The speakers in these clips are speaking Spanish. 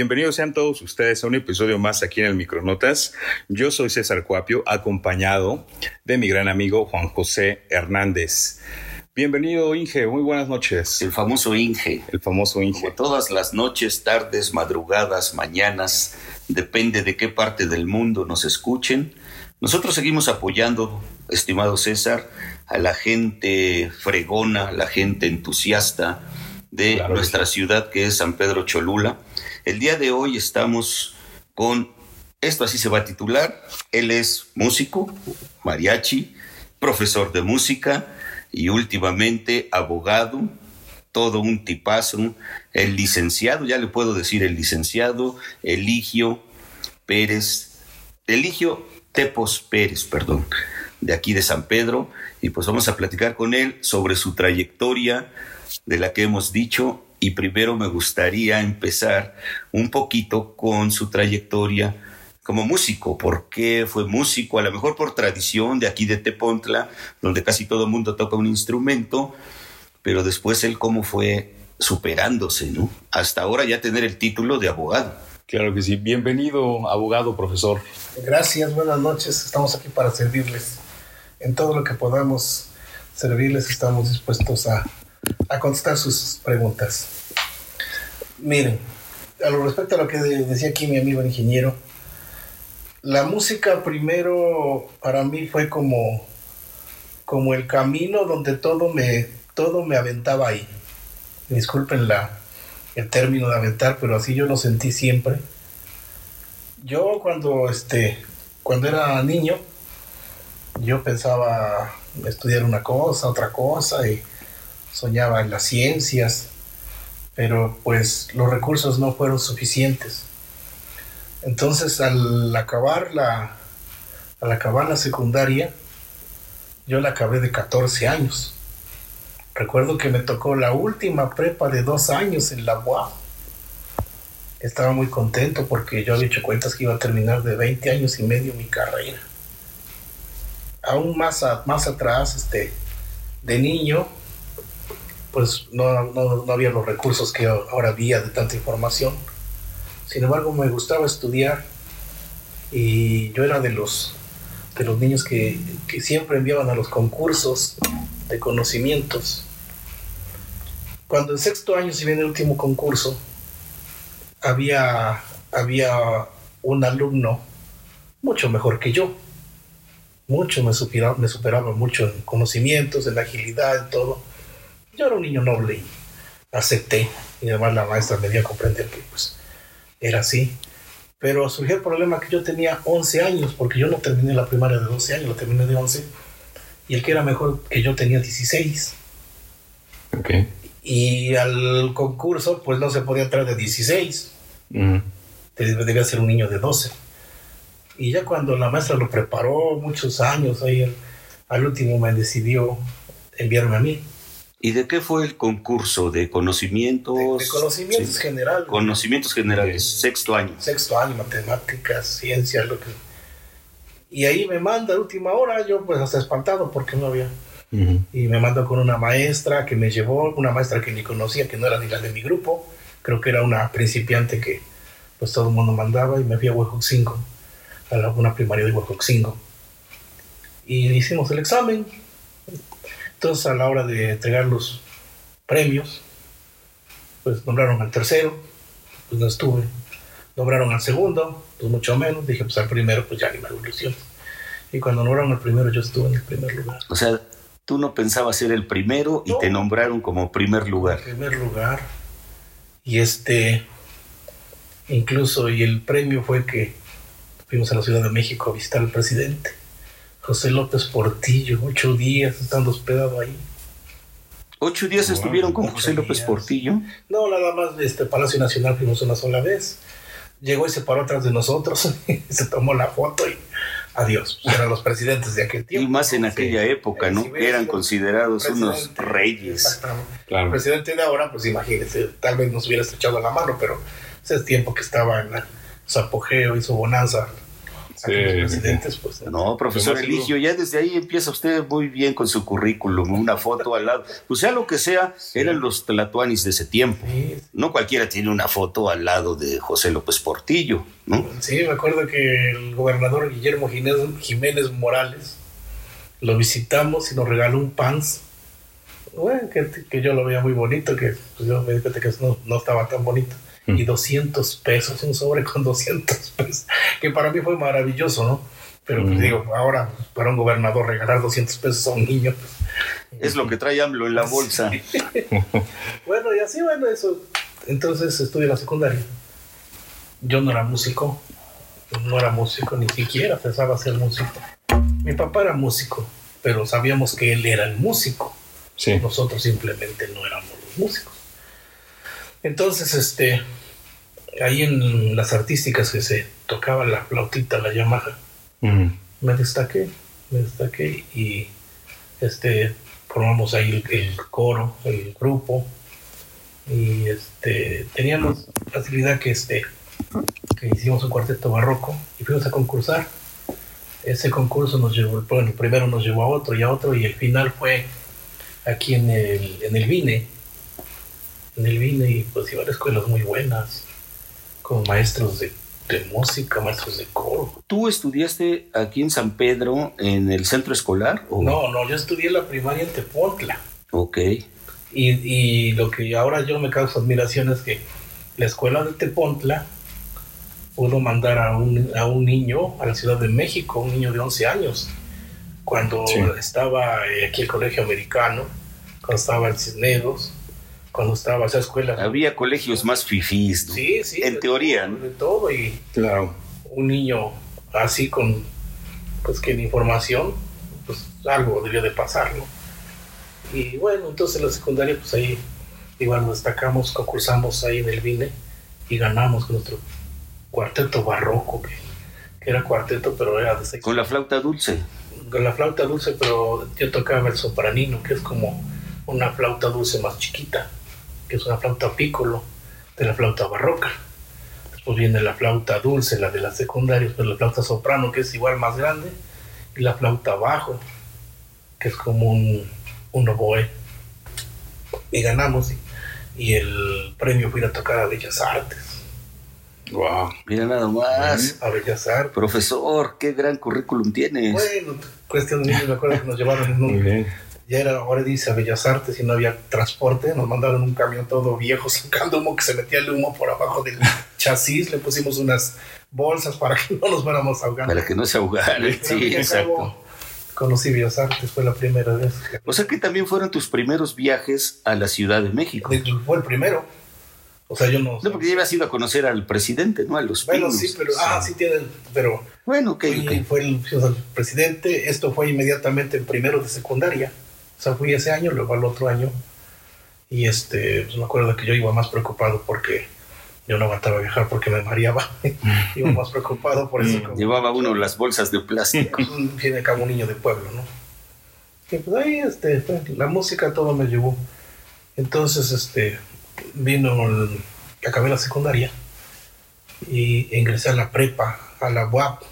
Bienvenidos sean todos ustedes a un episodio más aquí en el Micronotas. Yo soy César Cuapio, acompañado de mi gran amigo Juan José Hernández. Bienvenido, Inge. Muy buenas noches. El famoso Inge. El famoso Inge. Como todas las noches, tardes, madrugadas, mañanas, depende de qué parte del mundo nos escuchen. Nosotros seguimos apoyando, estimado César, a la gente fregona, la gente entusiasta de nuestra ciudad que es San Pedro Cholula. El día de hoy estamos con, esto así se va a titular, él es músico, mariachi, profesor de música y últimamente abogado, todo un tipazo, el licenciado, ya le puedo decir el licenciado Eligio Pérez, Eligio Tepos Pérez, perdón, de aquí de San Pedro, y pues vamos a platicar con él sobre su trayectoria de la que hemos dicho y primero me gustaría empezar un poquito con su trayectoria como músico. ¿Por qué fue músico? A lo mejor por tradición de aquí de Tepontla, donde casi todo el mundo toca un instrumento, pero después él cómo fue superándose, ¿no? Hasta ahora ya tener el título de abogado. Claro que sí. Bienvenido, abogado, profesor. Gracias, buenas noches. Estamos aquí para servirles. En todo lo que podamos servirles, estamos dispuestos a a contestar sus preguntas. Miren, a lo respecto a lo que decía aquí mi amigo ingeniero, la música primero para mí fue como, como el camino donde todo me, todo me aventaba ahí. Disculpen la, el término de aventar, pero así yo lo sentí siempre. Yo cuando, este, cuando era niño, yo pensaba estudiar una cosa, otra cosa, y soñaba en las ciencias, pero pues los recursos no fueron suficientes. Entonces al acabar la, al acabar la secundaria, yo la acabé de 14 años. Recuerdo que me tocó la última prepa de dos años en la UAM. Estaba muy contento porque yo había hecho cuentas que iba a terminar de 20 años y medio mi carrera. Aún más, más atrás, este, de niño, pues no, no, había los recursos que ahora había de tanta información. Sin embargo, me gustaba estudiar y yo era de los, de los niños que, que siempre enviaban a los concursos de conocimientos. Cuando en sexto año, si bien el último concurso, había, había un alumno mucho mejor que yo. Mucho me superaba, me superaba mucho en conocimientos, en agilidad, en todo yo era un niño noble y acepté. Y además la maestra me dio a comprender que pues era así. Pero surgió el problema que yo tenía 11 años, porque yo no terminé la primaria de 12 años, la terminé de 11. Y el que era mejor que yo tenía 16. Okay. Y al concurso, pues no se podía entrar de 16. Debía ser un niño de 12. Y ya cuando la maestra lo preparó muchos años, ahí al último me decidió enviarme a mí. ¿Y de qué fue el concurso? ¿De conocimientos? De, conocimientos generales. Conocimientos generales, sexto año. Sexto año, matemáticas, ciencias, lo que... Y ahí me manda a última hora, yo pues hasta espantado porque no había... Y me mandó con una maestra que me llevó, una maestra que ni conocía, que no era ni la de mi grupo, creo que era una principiante que pues todo el mundo mandaba y me fui a Huejoxingo, a la, una primaria de Huejoxingo. Y hicimos el examen, entonces a la hora de entregar los premios, pues nombraron al tercero, pues no estuve. Nombraron al segundo, pues mucho menos. Dije, pues al primero, pues ya ni me ilusión. Y cuando nombraron al primero, yo estuve en el primer lugar. O sea, tú no pensabas ser el primero y te nombraron como primer lugar. Primer lugar. Y este, incluso, y el premio fue que fuimos a la Ciudad de México a visitar al presidente. José López Portillo, ocho días estando hospedado ahí. ¿Ocho días estuvieron con José López Portillo? No, nada más de este Palacio Nacional fuimos una sola vez. Llegó y se paró atrás de nosotros, se tomó la foto y adiós. Eran los presidentes de aquel tiempo. Y más en aquella época, ¿no? Eran considerados unos reyes. Exactamente. El presidente de ahora, pues imagínense, tal vez nos hubiera estrechado la mano, pero ese es tiempo que estaba en su apogeo y su bonanza presidentes, pues. No, profesor Eligio, ya desde ahí empieza usted muy bien con su currículum, una foto al lado. Pues sea lo que sea, eran los tlatuanis de ese tiempo. Sí, No cualquiera tiene una foto al lado de José López Portillo, ¿no? Sí, me acuerdo que el gobernador Guillermo Jiménez, Jiménez Morales lo visitamos y nos regaló un pants. Bueno, que, que yo lo veía muy bonito, que pues, yo me di cuenta que no, no estaba tan bonito. Y 200 pesos, un sobre con 200 pesos, que para mí fue maravilloso, ¿no? Pero pues, Mm. digo, ahora para un gobernador regalar 200 pesos a un niño, pues, Es lo que trae AMLO en la bolsa. Bueno, y así, bueno, eso. Entonces estudié la secundaria. Yo no era músico, no era músico, ni siquiera pensaba ser músico. Mi papá era músico, pero sabíamos que él era el músico. Sí. Nosotros simplemente no éramos los músicos. Entonces, este, ahí en las artísticas que se tocaba la flautita, la Yamaha, Mm. me destaqué, me destaqué y este formamos ahí el, el coro, el grupo y este teníamos facilidad que este que hicimos un cuarteto barroco y fuimos a concursar. Ese concurso nos llevó, bueno, primero nos llevó a otro y a otro y el final fue aquí en el, en el Vine, en el Vine y pues iban a escuelas muy buenas, con maestros de, de música, maestros de coro. ¿Tú estudiaste aquí en San Pedro en el centro escolar? o- No, no, yo estudié la primaria en Tepontla. Ok. Y, y lo que ahora yo me causa admiración es que la escuela de Tepontla pudo mandar a un, a un niño a la Ciudad de México, un niño de 11 años, cuando Sí. estaba eh, aquí el colegio americano, cuando estaba el Cisneros, cuando estaba esa escuela. Había colegios más fifís, ¿no? Sí, sí. En de teoría, todo, ¿no? De todo, y Claro. un niño así con, pues que en información, pues algo debió de pasar, ¿no? Y bueno, entonces en la secundaria, pues ahí igual nos destacamos, concursamos ahí en el Vine y ganamos con nuestro cuarteto barroco, que, que era cuarteto, pero era de seis. Con la flauta dulce. con la flauta dulce, pero yo tocaba el sopranino, que es como una flauta dulce más chiquita, que es una flauta pícolo de la flauta barroca. Después viene la flauta dulce, la de la secundaria, después la flauta soprano, que es igual más grande, y la flauta bajo, que es como un, un oboe. Y ganamos, y, y el premio fue ir a tocar a Bellas Artes. Wow. Mira nada más. A Bellas Artes. Profesor, qué gran currículum tienes. Bueno, cuestión de niños, me acuerdo que nos llevaron en Muy un, bien. Ya era, ahora dice a Bellas Artes y no había transporte, nos mandaron un camión todo viejo sacando humo que se metía el humo por abajo del chasis, le pusimos unas bolsas para que no nos fuéramos ahogando. Para que no se ahogaran. Sí, exacto. Conocí Bellas Artes, fue la primera vez. O sea que también fueron tus primeros viajes a la Ciudad de México. Fue el primero. O sea, yo no... No, porque ya ibas ido a conocer al presidente, ¿no? A los bueno, Pinos. sí, pero... Ah, sí tiene... Pero Bueno, ok, fue el, o sea, el presidente, esto fue inmediatamente en primero de secundaria. O sea, fui ese año, luego al otro año. Y este, pues me acuerdo que yo iba más preocupado porque yo no aguantaba viajar porque me mareaba. iba más preocupado por eso. como- Llevaba uno las bolsas de plástico. Viene acá un niño de pueblo, ¿no? Y pues ahí, este, la música todo me llevó. Entonces, este, vino, el- acabé la secundaria y ingresé a la prepa, a la UAP,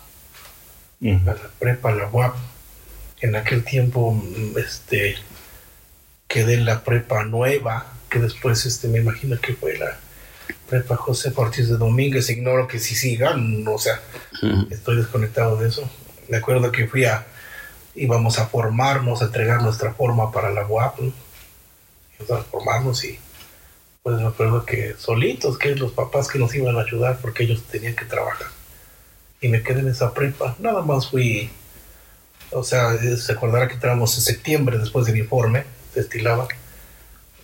Mm. a la prepa, a la UAP. En aquel tiempo, mm, este, quedé en la prepa nueva, que después, este, me imagino que fue la prepa José Ortiz de Domínguez. Ignoro que si sigan, o sea, estoy desconectado de eso. Me acuerdo que fui a, íbamos a formarnos, a entregar nuestra forma para la UAP, ¿no? Íbamos a formarnos y pues me acuerdo que solitos, que los papás que nos iban a ayudar porque ellos tenían que trabajar. Y me quedé en esa prepa. Nada más fui, o sea, se acordará que entramos en septiembre después del informe, se estilaba.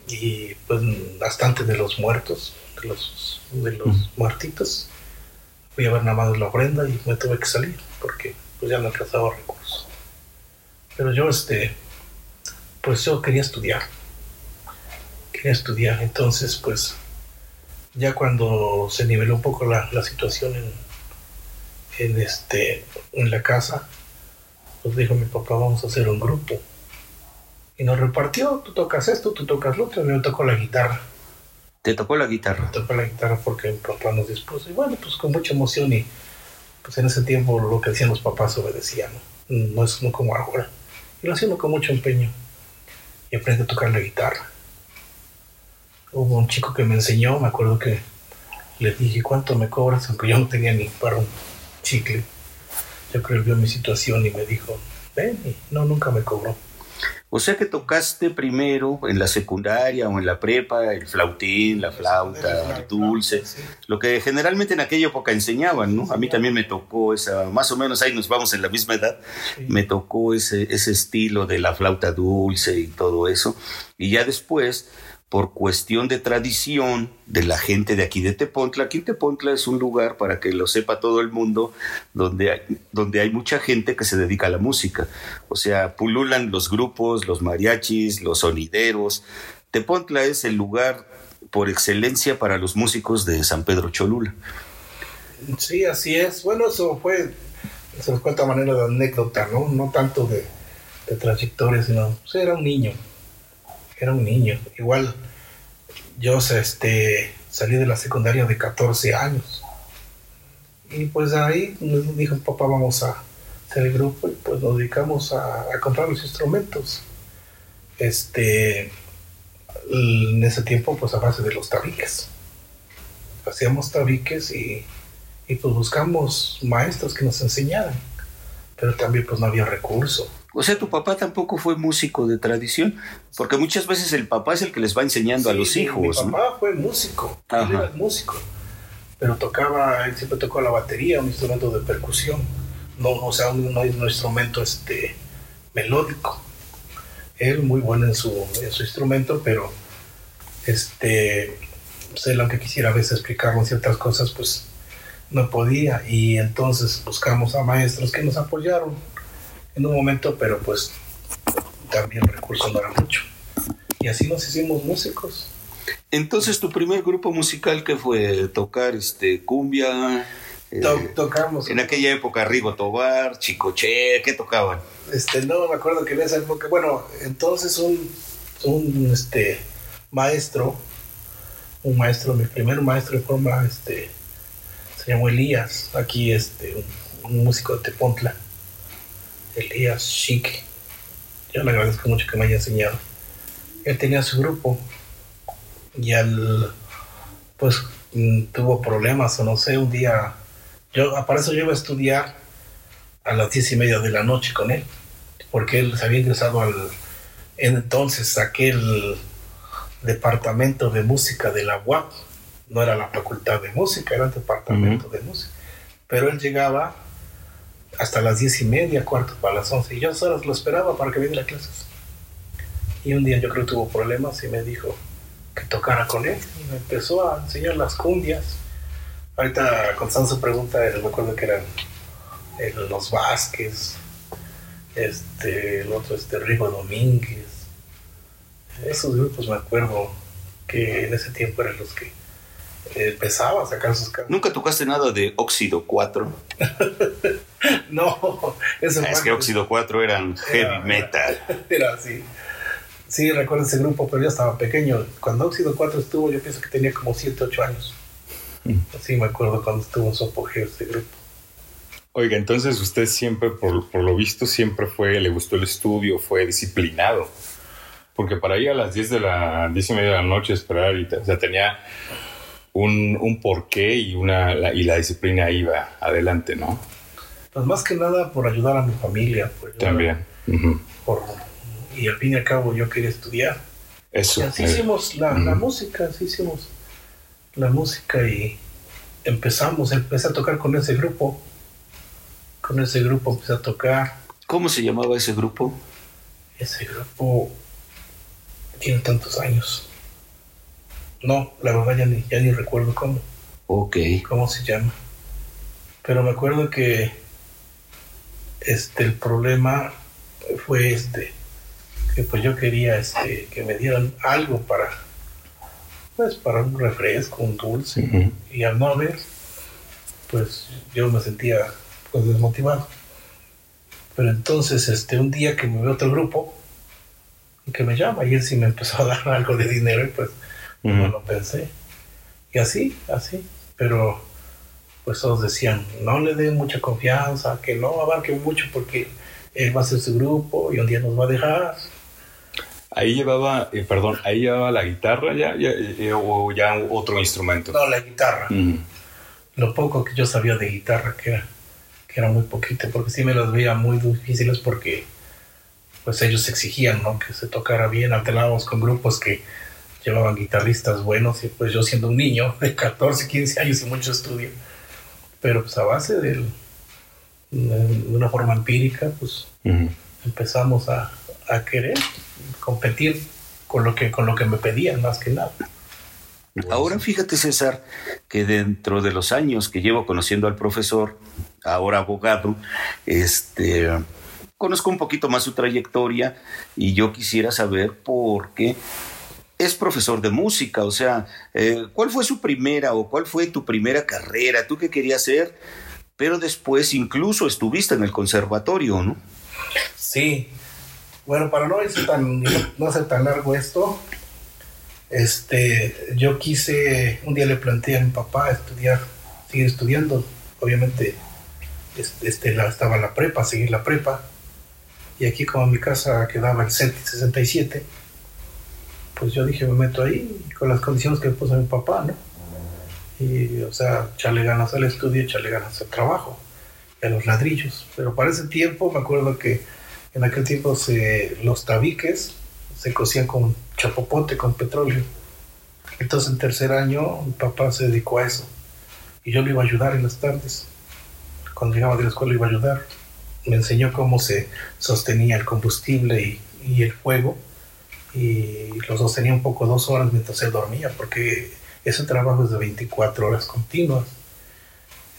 Y pues bastante de los muertos, de los, de los muertitos fui a ver nada más la ofrenda y me tuve que salir porque pues ya no alcanzaba recursos. Pero yo, este, pues yo quería estudiar. Quería estudiar. Entonces, pues, ya cuando se niveló un poco la, la situación en, en, este, en la casa, pues dijo mi papá, vamos a hacer un grupo. Y nos repartió, tú tocas esto, tú tocas lo otro, y me tocó la guitarra Te tocó la guitarra. tocó la guitarra porque mi papá nos dispuso. Y bueno, pues con mucha emoción y pues en ese tiempo lo que decían los papás obedecían, no, no es no como ahora. Y lo hacían con mucho empeño. Y aprendí a tocar la guitarra. Hubo un chico que me enseñó, me acuerdo que le dije, ¿cuánto me cobras? Aunque yo no tenía ni para un chicle. Yo creo que vio mi situación y me dijo, ven, y no, nunca me cobró. O sea que tocaste primero en la secundaria o en la prepa el flautín, la flauta, el dulce, lo que generalmente en aquella época enseñaban, ¿no? A mí también me tocó esa, más o menos ahí nos vamos en la misma edad, me tocó ese, ese estilo de la flauta dulce y todo eso. Y ya después por cuestión de tradición de la gente de aquí de Tepontla. Aquí Tepontla es un lugar, para que lo sepa todo el mundo, donde hay, donde hay mucha gente que se dedica a la música. O sea, pululan los grupos, los mariachis, los sonideros. Tepontla es el lugar por excelencia para los músicos de San Pedro Cholula. Sí, así es. Bueno, eso fue, se nos cuenta manera de anécdota, ¿no? No tanto de, de trayectoria, sino, pues, era un niño era un niño. Igual yo este, salí de la secundaria de 14 años. Y pues ahí nos dijo, papá, vamos a hacer el grupo y pues nos dedicamos a, comprar los instrumentos. Este, en ese tiempo pues a base de los tabiques. Hacíamos tabiques y, y pues buscamos maestros que nos enseñaran. Pero también pues no había recursos o sea, tu papá tampoco fue músico de tradición, porque muchas veces el papá es el que les va enseñando a los hijos. Mi papá fue músico, él era músico, pero tocaba, él siempre tocó la batería, un instrumento de percusión, no, o sea, un, un instrumento este, melódico. Él muy bueno en su, en su instrumento, pero este, pues él aunque quisiera a veces explicarnos ciertas cosas, pues no podía. Y entonces buscamos a maestros que nos apoyaron en un momento, pero pues también el recurso no era mucho. Y así nos hicimos músicos. Entonces, tu primer grupo musical que fue tocar este cumbia. Eh, tocamos. En aquella época, Rigo Tobar, Chicoche, ¿qué tocaban? Este, no me acuerdo que en esa época, bueno, entonces un, un este, maestro, un maestro, mi primer maestro de forma, este, se llamó Elías, aquí este, un, un músico de Tepontla Elías Chic. Yo le agradezco mucho que me haya enseñado. Él tenía su grupo y él, pues, mm, tuvo problemas o no sé, un día, yo, para eso yo iba a estudiar a las diez y media de la noche con él, porque él se había ingresado al, entonces, aquel departamento de música de la UAP, no era la facultad de música, era el departamento de música, pero él llegaba hasta las diez y media, cuarto para las once. Y yo solo lo esperaba para que viniera a clases. Y un día yo creo que tuvo problemas y me dijo que tocara con él. Y me empezó a enseñar las cumbias. Ahorita contestando su pregunta, me acuerdo que eran los Vázquez, este, el otro este Rigo Domínguez. Esos grupos me acuerdo que en ese tiempo eran los que empezaba a sacar sus canciones. ¿Nunca tocaste nada de Óxido 4? no, eso ah, Es que Óxido 4 eran heavy metal. Era así. Sí, recuerdo ese grupo, pero yo estaba pequeño. Cuando Óxido 4 estuvo, yo pienso que tenía como 7, 8 años. Mm. Sí, me acuerdo cuando estuvo en su apogeo ese grupo. Oiga, entonces usted siempre, por, por, lo visto, siempre fue, le gustó el estudio, fue disciplinado. Porque para ir a las 10 de la 10 y media de la noche esperar, y, o sea, tenía un, un porqué y, una, la, y la disciplina iba adelante, ¿no? Pues más que nada por ayudar a mi familia. También. por, y al fin y al cabo yo quería estudiar. Eso. Y así hicimos la, la, música, así hicimos la música y empezamos, empecé a tocar con ese grupo. Con ese grupo empecé a tocar. ¿Cómo se llamaba ese grupo? Ese grupo tiene tantos años. No, la verdad ya ni, ya ni recuerdo cómo. Ok. ¿Cómo se llama? Pero me acuerdo que este, el problema fue este, que pues yo quería este, que me dieran algo para, pues para un refresco, un dulce. Y al no haber, pues yo me sentía pues desmotivado. Pero entonces, este, un día que me ve otro grupo, que me llama, y él sí me empezó a dar algo de dinero, y pues no lo pensé. Y así, así. Pero pues todos decían, no le den mucha confianza, que no abarque mucho porque él va a ser su grupo y un día nos va a dejar. Ahí llevaba, eh, perdón, ahí llevaba la guitarra ya, ya, eh, o ya otro instrumento. No, la guitarra. Lo poco que yo sabía de guitarra, que era, que era muy poquito, porque sí me las veía muy difíciles porque pues ellos exigían, ¿no? Que se tocara bien, alternábamos con grupos que llevaban guitarristas buenos y pues yo siendo un niño de 14, 15 años y mucho estudio, pero pues a base del, de una forma empírica, pues empezamos a, a querer competir con lo que con lo que me pedían más que nada. Ahora fíjate, César, que dentro de los años que llevo conociendo al profesor, ahora abogado, este, conozco un poquito más su trayectoria y yo quisiera saber por qué es profesor de música, o sea, eh, ¿cuál fue su primera o cuál fue tu primera carrera? ¿Tú qué querías hacer? Pero después incluso estuviste en el conservatorio, ¿no? Sí. Bueno, para no irse tan no, hacer tan largo esto, este, yo quise un día le planteé a mi papá estudiar, seguir estudiando. Obviamente, este, este, la- estaba la prepa, seguir la prepa. Y aquí como en mi casa quedaba el CETI 67, pues yo dije, me meto ahí con las condiciones que puso mi papá, ¿no? Y, o sea, echarle ganas al estudio, echarle ganas al trabajo a los ladrillos. Pero para ese tiempo, me acuerdo que en aquel tiempo se, los tabiques se cocían con chapopote, con petróleo. Entonces, en tercer año, mi papá se dedicó a eso. Y yo le iba a ayudar en las tardes. Cuando llegaba de la escuela, le iba a ayudar. Me enseñó cómo se sostenía el combustible y, y el fuego. Y lo sostenía un poco dos horas mientras él dormía, porque ese trabajo es de 24 horas continuas.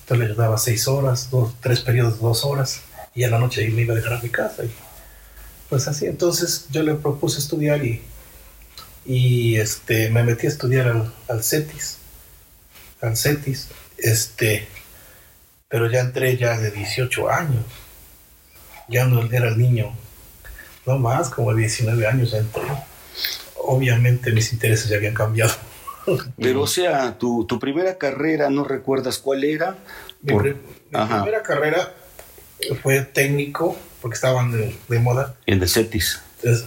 Entonces le ayudaba seis horas, dos, tres periodos de dos horas, y a la noche me iba a dejar a mi casa. Y pues así, entonces yo le propuse estudiar y, y este, me metí a estudiar al, al CETIS, al CETIS, este, pero ya entré ya de 18 años, ya no era el niño, no más, como de 19 años ya entré. Obviamente mis intereses ya habían cambiado. Pero, o sea, tu, tu primera carrera, ¿no recuerdas cuál era? Mi, Por- mi Ajá. primera carrera fue técnico, porque estaban de, de moda, En el CETIS. es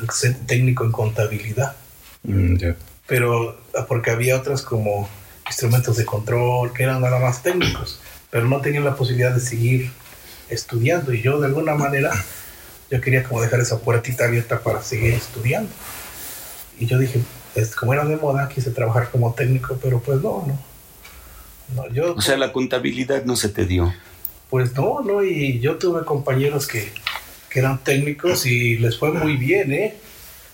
técnico en contabilidad, Mm, pero ah, porque había otras como instrumentos de control que eran nada más técnicos, pero no tenían la posibilidad de seguir estudiando y yo de alguna manera yo quería como dejar esa puertita abierta para seguir estudiando. Y yo dije, es, como era de moda, quise trabajar como técnico, pero pues no, no. No, yo, O sea, la contabilidad no se te dio. Pues no, no, y yo tuve compañeros que, que eran técnicos y les fue muy bien, ¿eh?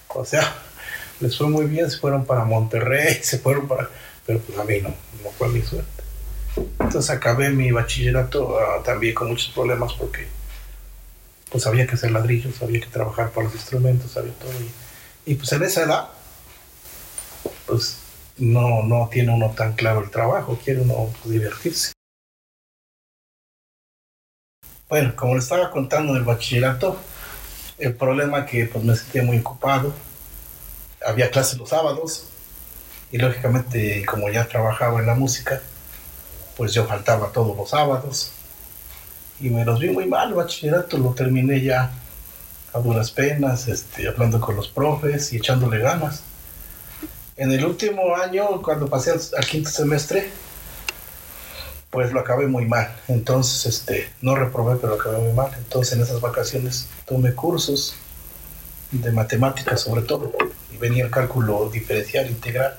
O sea, les fue muy bien, se fueron para Monterrey, se fueron para... Pero pues a mí no, no fue mi suerte. Entonces acabé mi bachillerato ah, también con muchos problemas porque pues había que hacer ladrillos, había que trabajar para los instrumentos, había todo. Y, pues en esa edad, pues no, no tiene uno tan claro el trabajo, quiere uno divertirse. Bueno, como le estaba contando en el bachillerato, el problema que pues me sentía muy ocupado, había clases los sábados y lógicamente como ya trabajaba en la música, pues yo faltaba todos los sábados y me los vi muy mal, el bachillerato lo terminé ya a duras penas, este, hablando con los profes y echándole ganas. En el último año, cuando pasé al, quinto semestre, pues lo acabé muy mal. Entonces, este, no reprobé, pero lo acabé muy mal. Entonces, en esas vacaciones tomé cursos de matemáticas sobre todo, y venía el cálculo diferencial integral.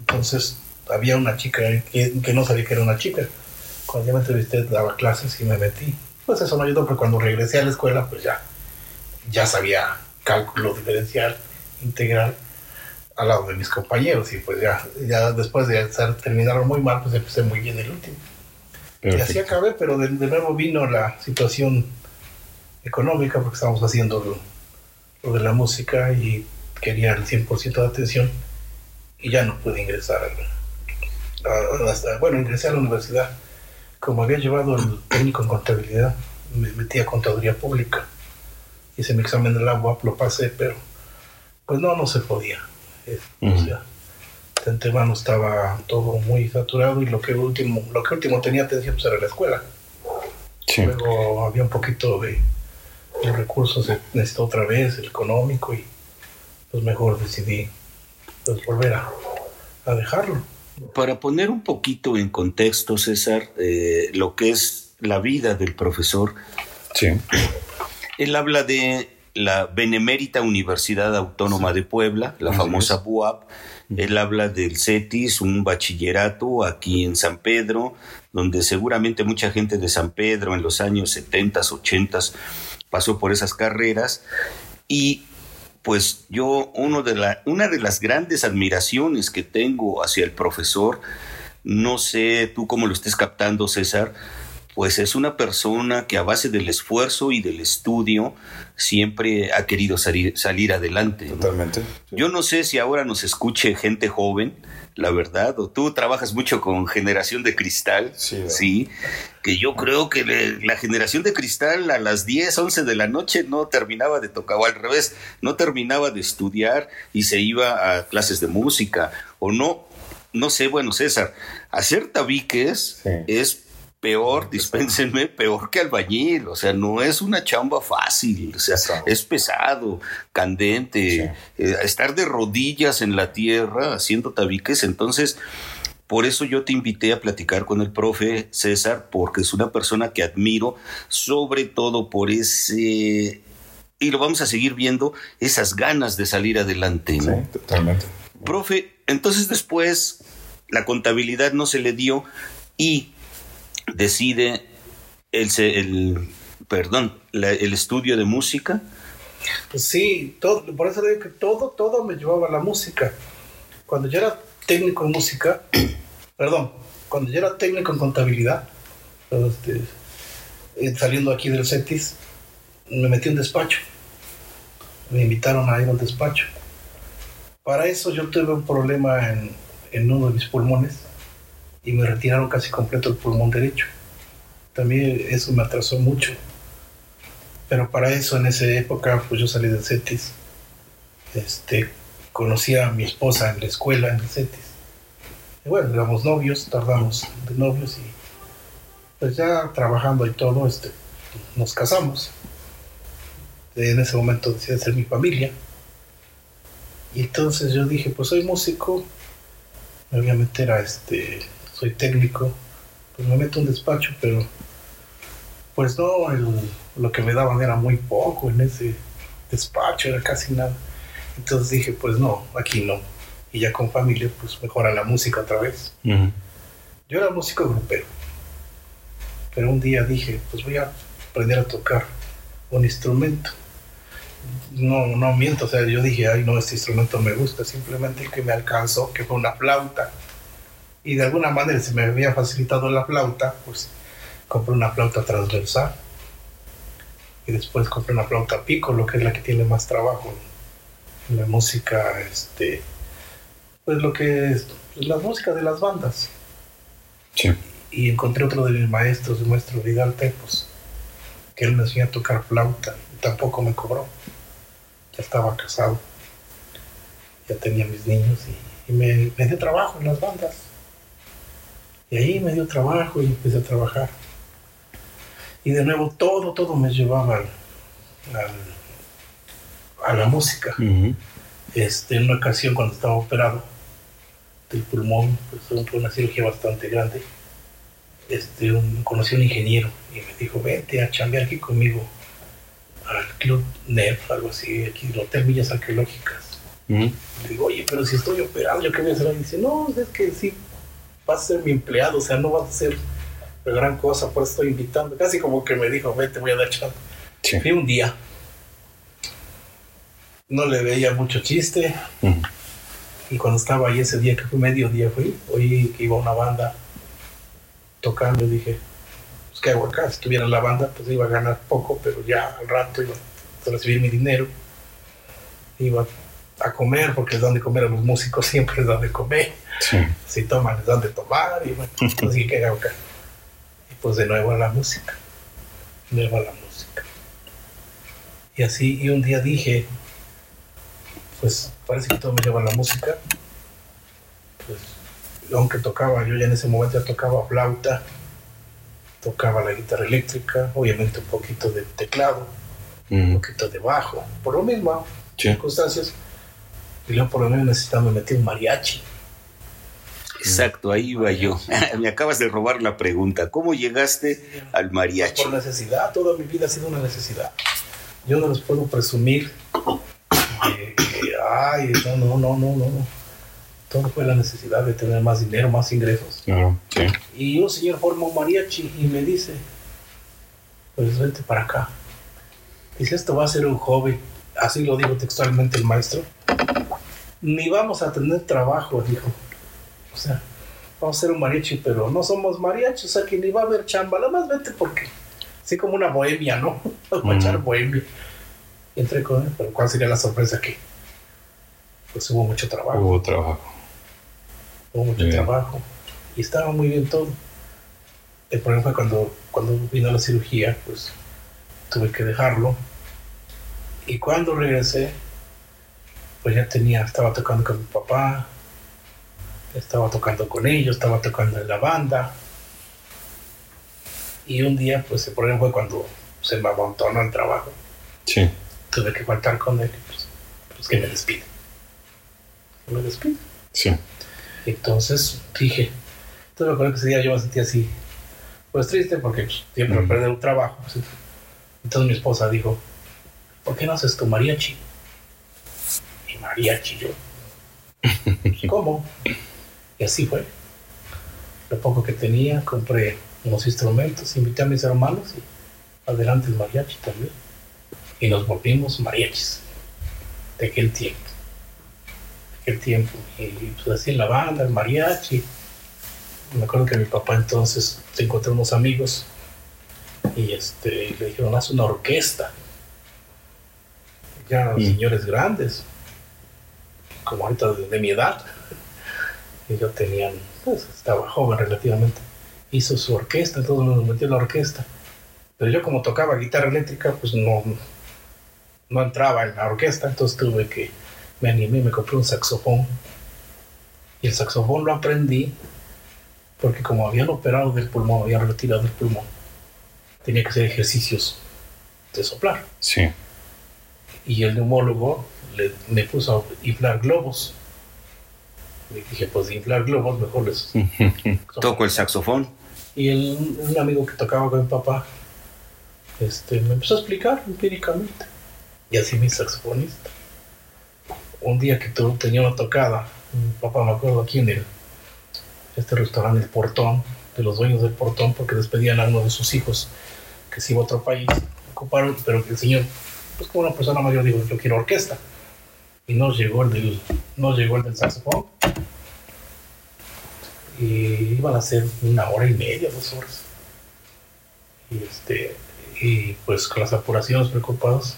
Entonces, había una chica que no sabía que era una chica. Cuando yo me entrevisté, daba clases y me metí. Pues eso me ayudó, pero cuando regresé a la escuela, pues ya, ya sabía cálculo diferencial integral al lado de mis compañeros y pues ya, ya después de terminaron muy mal, pues empecé muy bien el último. Y así acabé, pero de, de nuevo vino la situación económica porque estábamos haciendo lo, lo de la música y quería el 100% de atención y ya no pude ingresar. a- hasta- bueno, ingresé a la universidad. Como había llevado el técnico en contabilidad, me metí a contaduría pública. Hice mi examen del agua, lo pasé, pero pues no, no se podía. Eh, o sea, de antemano estaba todo muy saturado y lo que último, lo que último tenía atención pues, era la escuela. Luego había un poquito de, los recursos, necesitó otra vez, el económico, y pues mejor decidí pues, volver a, a dejarlo. Para poner un poquito en contexto, César, eh, lo que es la vida del profesor, sí. él habla de la Benemérita Universidad Autónoma de Puebla, la famosa BUAP. Él habla del CETIS, un bachillerato aquí en San Pedro, donde seguramente mucha gente de San Pedro en los años 70, 80 pasó por esas carreras. Y pues yo uno de la, una de las grandes admiraciones que tengo hacia el profesor, no sé tú cómo lo estés captando, César, pues es una persona que a base del esfuerzo y del estudio siempre ha querido salir, salir adelante. Totalmente. Yo no sé si ahora nos escuche gente joven, la verdad, o tú trabajas mucho con generación de cristal, sí, que yo creo que la generación de cristal a las 10, 11 de la noche no terminaba de tocar, o al revés, no terminaba de estudiar y se iba a clases de música, o no, no sé, bueno, César, hacer tabiques es peor, dispénsenme, peor que albañil, o sea, no es una chamba fácil, o sea, es pesado, candente, eh, estar de rodillas en la tierra haciendo tabiques, entonces, por eso yo te invité a platicar con el profe César, porque es una persona que admiro, sobre todo por ese, y lo vamos a seguir viendo, esas ganas de salir adelante, ¿no? Sí, totalmente. Profe, entonces después la contabilidad no se le dio y decide el, el perdón, el estudio de música? Pues sí, todo, por eso digo que todo, todo me llevaba a la música. Cuando yo era técnico en música, perdón, cuando yo era técnico en contabilidad, este, eh, saliendo aquí del CETIS, me metí en un despacho. Me invitaron a ir al despacho. Para eso yo tuve un problema en, en uno de mis pulmones y me retiraron casi completo el pulmón derecho. También eso me atrasó mucho. Pero para eso en esa época pues yo salí del CETIS. Este, conocí a mi esposa en la escuela en el CETIS. Y bueno, éramos novios, tardamos de novios y pues ya trabajando y todo, este, nos casamos. En ese momento decidí ser mi familia. Y entonces yo dije, pues soy músico, me voy a este soy técnico, pues me meto un despacho, pero pues no, lo que me daban era muy poco en ese despacho, era casi nada. Entonces dije, pues no, aquí no. Y ya con familia, pues mejora la música otra vez. Yo era músico grupero, pero un día dije, pues voy a aprender a tocar un instrumento. No, no miento, o sea, yo dije, ay, no, este instrumento me gusta, simplemente que me alcanzó, que fue una flauta y de alguna manera se me había facilitado la flauta, pues compré una flauta transversal y después compré una flauta pico, lo que es la que tiene más trabajo en la música, este, pues lo que es la música de las bandas. Sí. Y encontré otro de mis maestros, el maestro Vidal Tepos, que él me enseñó a tocar flauta y tampoco me cobró. Ya estaba casado, ya tenía mis niños y, y me, me dio trabajo en las bandas. Y ahí me dio trabajo y empecé a trabajar. Y de nuevo todo, todo me llevaba a la música. este, en una ocasión cuando estaba operado del pulmón, pues fue una cirugía bastante grande, este, conocí a un ingeniero y me dijo, vente a chambear aquí conmigo al Club NEF, algo así, aquí en el Hotel Villas Arqueológicas. digo, oye, pero si estoy operado, ¿yo qué voy a hacer? Y dice, no, es que sí, vas a ser mi empleado, o sea, no vas a ser la gran cosa, por eso estoy invitando. Casi como que me dijo, vete, voy a dar chance. Fui un día. No le veía mucho chiste. Y cuando estaba ahí ese día, que fue medio día, fui, oí que iba una banda tocando y dije, pues qué hago acá, si estuviera en la banda, pues iba a ganar poco, pero ya al rato iba a recibir mi dinero. Iba a comer, porque es donde comer a los músicos, siempre es donde comer. Si toman, es donde tomar, y bueno, así que acá. Y pues de nuevo a la música, de nuevo a la música. Y así, y un día dije, pues parece que todo me lleva a la música, pues, aunque tocaba, yo ya en ese momento ya tocaba flauta, tocaba la guitarra eléctrica, obviamente un poquito de teclado, un poquito de bajo, por lo mismo, circunstancias. Y luego por lo menos necesitaba meter un mariachi. Exacto, ahí iba yo. Me acabas de robar la pregunta. ¿Cómo llegaste al mariachi? Por necesidad, toda mi vida ha sido una necesidad. Yo no les puedo presumir. ay, no, no, no, no, no. Todo fue la necesidad de tener más dinero, más ingresos. Claro, sí. Y un señor forma un mariachi y me dice, pues vente para acá. Dice, esto va a ser un hobby. Así lo dijo textualmente el maestro. Ni vamos a tener trabajo, dijo. O sea, vamos a ser un mariachi, pero no somos mariachis, o sea que ni va a haber chamba. Nada más vete porque, así como una bohemia, ¿no? Vamos a echar bohemia. Y entré con él, pero ¿cuál sería la sorpresa aquí? Pues hubo mucho trabajo. Hubo trabajo. Hubo mucho trabajo. Y estaba muy bien todo. El problema fue cuando, cuando vino la cirugía, pues tuve que dejarlo. Y cuando regresé, pues ya tenía, estaba tocando con mi papá, estaba tocando con ellos, estaba tocando en la banda. Y un día, pues el problema fue cuando se me abandonó el trabajo. Sí. Tuve que faltar con él, pues, pues que me despide. Me despide. Sí. Entonces dije, entonces me acuerdo que ese día yo me sentía así, pues triste porque pues, siempre perder un trabajo. pues, entonces mi esposa dijo, ¿por qué no haces tu mariachi? Y mariachi yo. ¿Cómo? Y así fue. Lo poco que tenía, compré unos instrumentos, invité a mis hermanos y adelante el mariachi también. Y nos volvimos mariachis de aquel tiempo. De aquel tiempo. Y pues así en la banda, el mariachi. Me acuerdo que mi papá entonces se encontró unos amigos y este, le dijeron, haz una orquesta. Ya Mm. señores grandes, como ahorita de, de mi edad. Y yo tenía, pues estaba joven relativamente. Hizo su orquesta, entonces nos metió en la orquesta. Pero yo como tocaba guitarra eléctrica, pues no, no entraba en la orquesta, entonces tuve que, me animé, me compré un saxofón. Y el saxofón lo aprendí porque como habían operado del pulmón, habían retirado el pulmón, tenía que hacer ejercicios de soplar. Sí. Y el neumólogo le- me puso a inflar globos. Y dije, pues de inflar globos, mejor les... Toco el saxofón. Y el, un amigo que tocaba con mi papá este, me empezó a explicar empíricamente. Y así mi saxofonista. Un día que tu- tenía una tocada, mi papá me acuerdo aquí en el, este restaurante El Portón, de los dueños del Portón, porque despedían a uno de sus hijos que se iba a otro país. Ocuparon, pero que el señor, pues como una persona mayor, dijo, yo quiero orquesta. Y no llegó el del, no llegó el del saxofón. Y iban a ser una hora y media, dos horas. Y este, y pues con las apuraciones preocupados,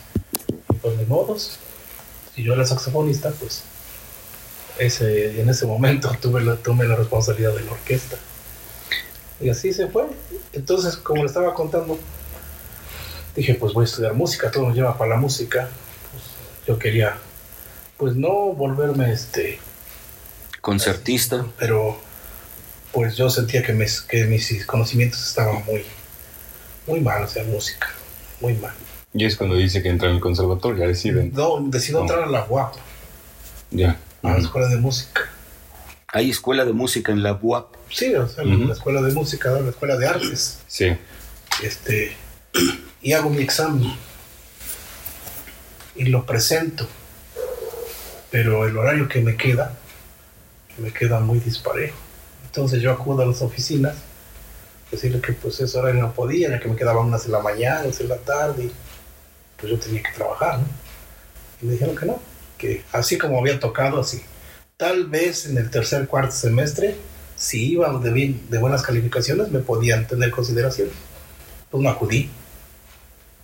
y pues de modos. Si yo era saxofonista, pues ese, en ese momento tuve la, tomé la responsabilidad de la orquesta. Y así se fue. Entonces, como le estaba contando, dije, pues voy a estudiar música, todo me lleva para la música. Pues, yo quería, pues no volverme este, Concertista. pero pues yo sentía que mis, que mis conocimientos estaban muy, muy malos en música, muy mal. Y es cuando dice que entra en el conservatorio, ya deciden. No, decido No. entrar a la UAP, Ya. a la escuela de música. Hay escuela de música en la UAP. Sí, o sea, la escuela de música, la escuela de artes. Sí. Este, y hago mi examen y lo presento, pero el horario que me queda, me queda muy disparejo. Entonces yo acudo a las oficinas, decirle que pues ese horario no podía, ya que me quedaban unas en la mañana, otras en la tarde, y pues yo tenía que trabajar, ¿no? Y me dijeron que no, que así como había tocado, así. Tal vez en el tercer, cuarto semestre, si iba de, bien, de buenas calificaciones, me podían tener consideración. Pues no acudí.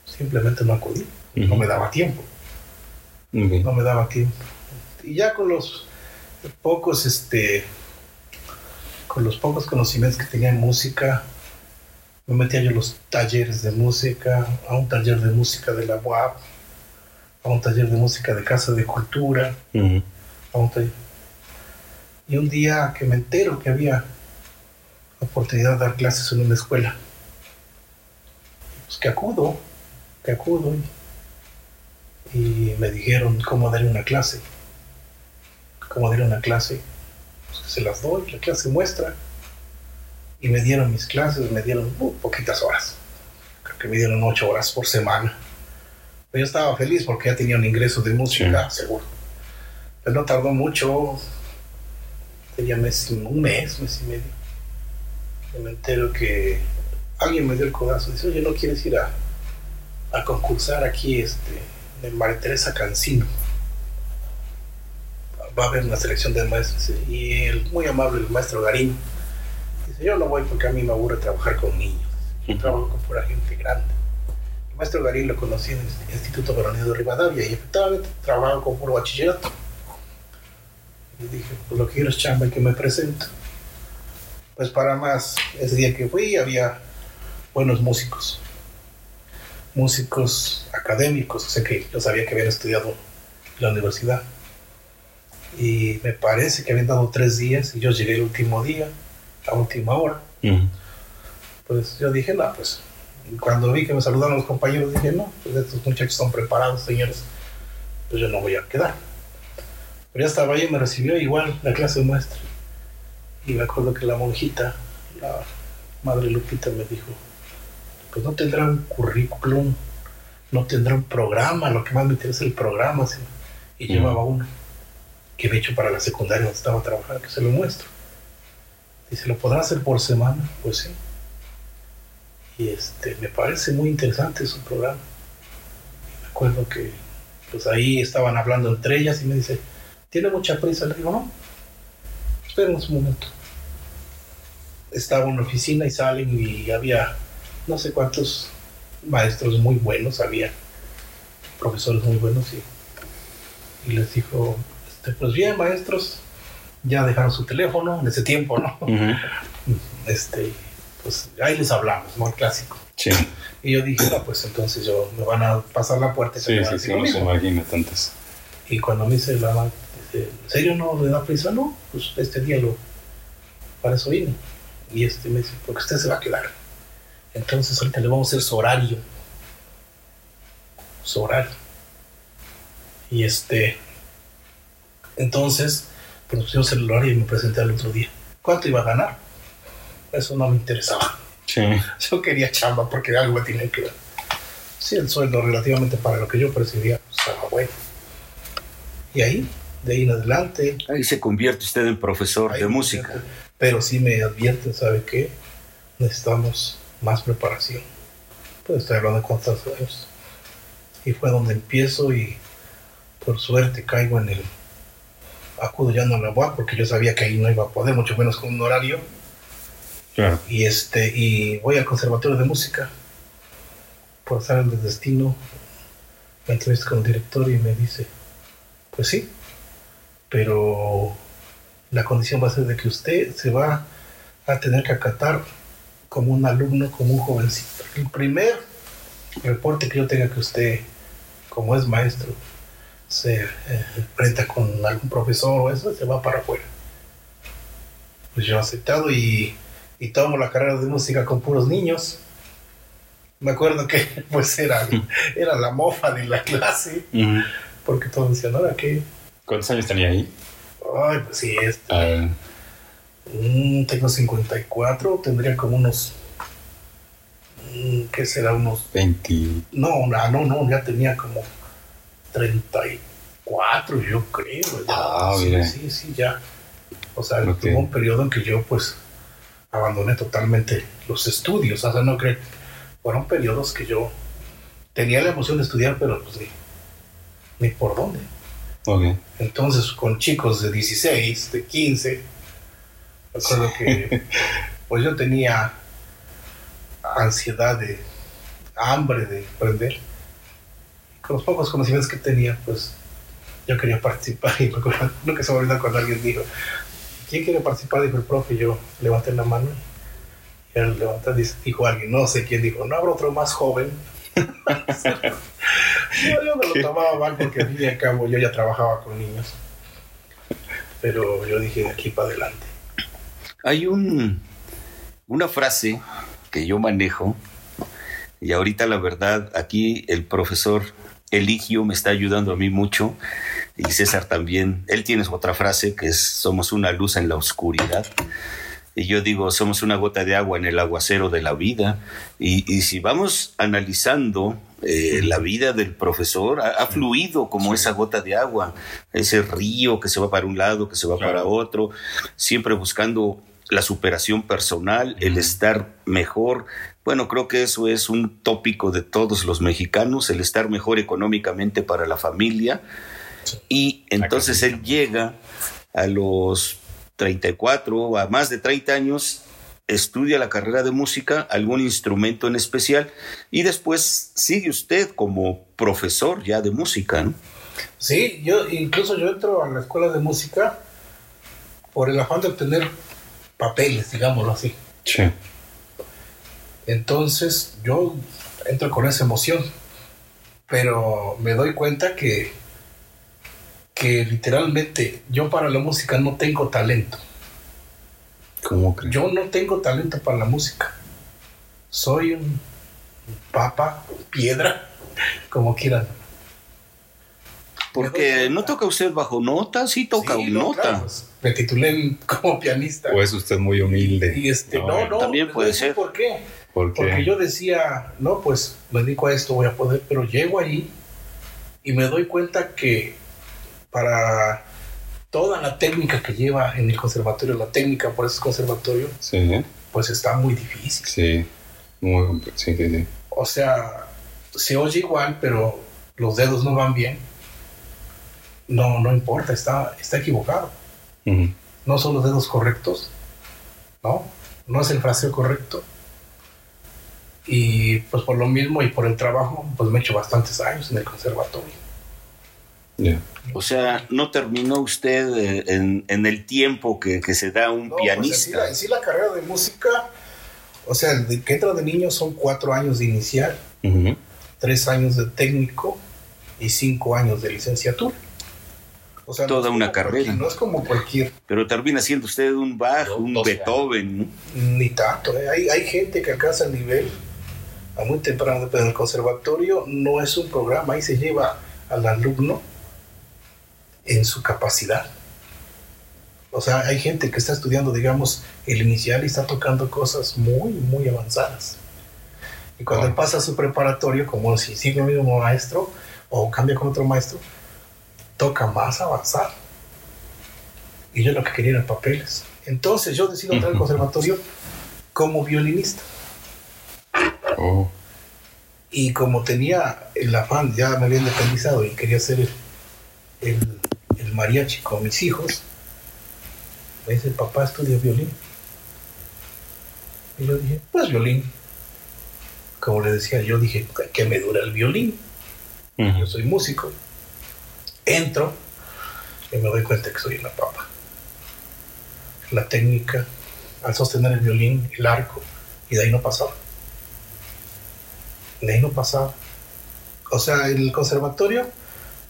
Simplemente no acudí. No me daba tiempo. No me daba tiempo. Y ya con los pocos, este, con los pocos conocimientos que tenía en música, me metía yo a los talleres de música, a un taller de música de la UAP, a un taller de música de Casa de Cultura, a un taller. Y un día que me entero que había oportunidad de dar clases en una escuela, pues que acudo, que acudo. Y, y me dijeron cómo darle una clase. Cómo darle una clase. Pues se las doy, la clase muestra. Y me dieron mis clases, me dieron uh, poquitas horas. Creo que me dieron ocho horas por semana. Pero yo estaba feliz porque ya tenía un ingreso de música, seguro. Pero no tardó mucho, tenía mes, un mes, mes y medio. Y me entero que alguien me dio el codazo. Dice, oye, ¿no quieres ir a, a concursar aquí este, en María Teresa Cancino? Va a haber una selección de maestros. Y el muy amable, el maestro Garín, dice, yo no voy porque a mí me aburre trabajar con niños. Yo trabajo con pura gente grande. El maestro Garín lo conocí en el Instituto Veronio de Rivadavia y efectivamente trabajaba con puro bachillerato. Y dije, pues lo que quiero es chamba y que me presento. Pues para más, ese día que fui había buenos músicos. Músicos académicos, o sea que yo sabía que habían estudiado en la universidad. Y me parece que habían dado tres días y yo llegué el último día, a última hora. Pues yo dije, no, pues cuando vi que me saludaron los compañeros, dije, no, pues estos muchachos están preparados, señores, pues yo no voy a quedar. Pero ya estaba ahí y me recibió igual la clase maestra. Y me acuerdo que la monjita, la madre Lupita, me dijo, pues no tendrá un currículum, no tendrá un programa, lo que más me interesa es el programa. ¿sí? Y llevaba uno, que de hecho para la secundaria donde estaba trabajando, que se lo muestro. Dice, ¿lo podrá hacer por semana? Pues sí. Y este, me parece muy interesante su programa. Me acuerdo que pues ahí estaban hablando entre ellas y me dice, ¿tiene mucha prisa? Le digo, no, espérenos un momento. Estaba en la oficina y salen y había no sé cuántos maestros muy buenos, había profesores muy buenos y, y les dijo, este, pues bien maestros, ya dejaron su teléfono en ese tiempo, ¿no? Este, pues ahí les hablamos, ¿no? El clásico. Sí, Y yo dije, no, pues entonces yo me van a pasar la puerta y se sí, me van a sí, sí, no se imagina tantas. Y cuando me dice la ¿en serio no le da prisa? No, pues este día lo, para eso vine. Y este me dice, porque usted se va a quedar. Entonces ahorita le vamos a hacer su horario. Su horario. Y este, entonces, pues pusimos horario y me presenté al otro día. ¿Cuánto iba a ganar? Eso no me interesaba. Sí, Yo quería chamba porque algo me tenía que dar. Sí, el sueldo relativamente para lo que yo percibía pues, estaba bueno. Y ahí, de ahí en adelante. Ahí se convierte usted en profesor de música. Pero sí me advierten, ¿sabe qué? Necesitamos más preparación. Pues estoy hablando de cuántos años. Y fue donde empiezo y por suerte caigo en el... Acudo ya no a la UAP porque yo sabía que ahí no iba a poder, mucho menos con un horario. claro. y este y voy al conservatorio de música por estar el destino me entrevisto con el director y me dice pues sí pero la condición va a ser de que usted se va a tener que acatar como un alumno como un jovencito el primer reporte que yo tenga que usted como es maestro se eh, enfrenta con algún profesor o eso se va para afuera pues yo he aceptado y y tomo la carrera de música con puros niños. Me acuerdo que pues era, era la mofa de la clase, porque todos decían, ahora qué, ¿Cuántos años tenía ahí? ay, pues sí, este, Ah, mm, tengo 54, tendría como unos, mm, ¿qué será? Unos, 20. no, no, no, no, ya tenía como 34, yo creo. ya. Ah, sí, sí, sí, ya. O sea, tuvo un periodo en que yo pues abandoné totalmente los estudios. O sea, no creo. Fueron periodos que yo tenía la emoción de estudiar, pero pues ni, ni por dónde. Ok. Entonces, con chicos de 16, de 15, me acuerdo que pues yo tenía ansiedad de hambre de aprender. Con los pocos conocimientos que tenía, pues yo quería participar. Y me acuerdo, nunca se me olvida cuando alguien dijo, ¿quién quiere participar? Dijo el profe, y yo levanté la mano. Y él levantó, dice- dijo alguien, no sé quién dijo, no habrá otro más joven. yo, yo no lo tomaba mal porque al fin y al cabo yo ya trabajaba con niños. pero yo dije de aquí para adelante. Hay un, una frase que yo manejo y ahorita la verdad aquí el profesor Eligio me está ayudando a mí mucho y César también. Él tiene otra frase que es somos una luz en la oscuridad. Y yo digo, somos una gota de agua en el aguacero de la vida. Y, y si vamos analizando eh, la vida del profesor, ha, ha fluido como esa gota de agua, ese río que se va para un lado, que se va Claro. para otro, siempre buscando la superación personal, el estar mejor. Bueno, creo que eso es un tópico de todos los mexicanos, el estar mejor económicamente para la familia. Y entonces él llega a los 34, a más de 30 años, estudia la carrera de música, algún instrumento en especial, y después sigue usted como profesor ya de música, ¿no? Sí, yo incluso yo entro a la escuela de música por el afán de obtener papeles, digámoslo así. Sí. Entonces yo entro con esa emoción, pero me doy cuenta que, que literalmente yo para la música no tengo talento. ¿Cómo crees? Yo no tengo talento para la música. Soy un papa, piedra, como quieran. Porque no toca usted bajo nota, sí toca Sí, no, nota. claro, pues, me titulé como pianista. ¿O es usted muy humilde? y este, no, no, también les puede voy a decir ser. ¿Por qué? Porque yo decía, no, pues me dedico a esto, voy a poder, pero llego ahí y me doy cuenta que para toda la técnica que lleva en el conservatorio, la técnica por ese conservatorio, Sí, pues está muy difícil. sí. Muy sí, sí. O sea, se oye igual, pero los dedos no van bien. No, no importa, está, está equivocado. No son los dedos correctos, ¿no? No es el fraseo correcto. Y pues por lo mismo y por el trabajo, pues me he hecho bastantes años en el conservatorio. O sea, no terminó usted eh, en, en el tiempo que, que se da un No, pues, en, sí pianista. la, en sí la carrera de música, o sea, de que entra de niño son cuatro años de inicial, Ujú. tres años de técnico y cinco años de licenciatura. O sea, Toda una carrera. No es como cualquier, Pero termina siendo usted un Bach, un 12 Beethoven. ¿no? ni tanto. ¿eh? Hay, hay gente que alcanza el nivel a muy temprano, pero el conservatorio no es un programa, ahí se lleva al alumno en su capacidad. O sea, hay gente que está estudiando, digamos, el inicial y está tocando cosas muy, muy avanzadas. Y cuando él pasa a su preparatorio, como si sigue el mismo maestro o cambia con otro maestro, toca más avanzado. Y yo lo que quería eran papeles. Entonces yo decido entrar al conservatorio como violinista. Oh. Y como tenía el afán, ya me había independizado y quería hacer el, el, el mariachi con mis hijos, me dice, papá estudia violín. Y yo dije, pues violín. Como le decía, yo dije, que me dura el violín. Yo soy músico. Entro y me doy cuenta que soy una papa. La técnica, al sostener el violín, el arco, y de ahí no pasaba. No pasaba. O sea, en el conservatorio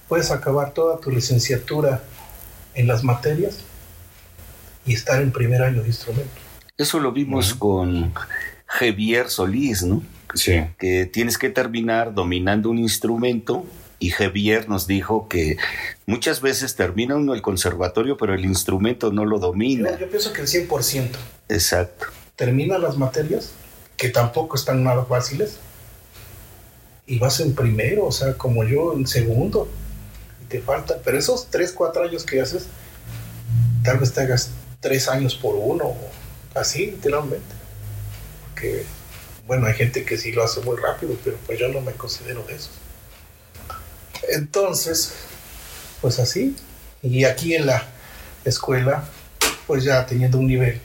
puedes acabar toda tu licenciatura en las materias y estar en primer año de instrumento. Eso lo vimos con Javier Solís, ¿no? Sí. Que tienes que terminar dominando un instrumento. Y Javier nos dijo que muchas veces termina uno el conservatorio, pero el instrumento no lo domina. Yo, yo pienso que el 100% Exacto. termina las materias, que tampoco están nada fáciles, y vas en primero, o sea, como yo en segundo, y te falta, pero esos 3, 4 años que haces, tal vez te hagas 3 años por uno, así, literalmente. Porque, bueno, hay gente que sí lo hace muy rápido, pero pues yo no me considero de esos. Entonces, pues así, y aquí en la escuela, pues ya teniendo un nivel,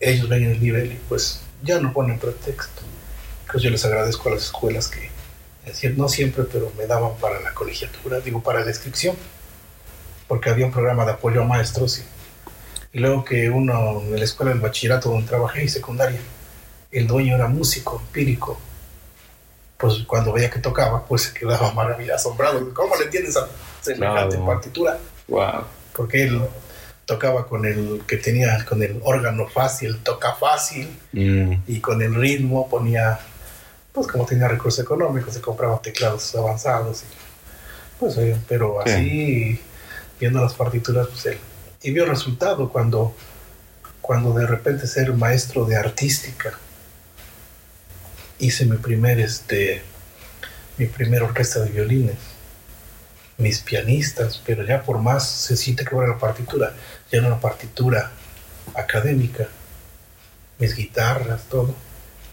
ellos ven el nivel y pues ya no ponen pretexto. Pues yo les agradezco a las escuelas que, es decir, no siempre, pero me daban para la colegiatura, digo, para la inscripción, porque había un programa de apoyo a maestros y, y luego que uno en la escuela del bachillerato donde trabajé y secundaria, el dueño era músico empírico, pues cuando veía que tocaba, pues se quedaba maravilla, asombrado. ¿Cómo le entiendes a semejante partitura? Wow. porque él tocaba con el que tenía con el órgano fácil, toca fácil Mm. y con el ritmo ponía, pues como tenía recursos económicos, se compraba teclados avanzados. Y, pues, pero Sí. así, viendo las partituras, pues él. Y vio el resultado cuando, cuando de repente ser maestro de artística. Hice mi primer, este, mi primer orquesta de violines. Mis pianistas, pero ya por más sencilla que fuera la partitura, ya era una partitura académica mis guitarras, todo.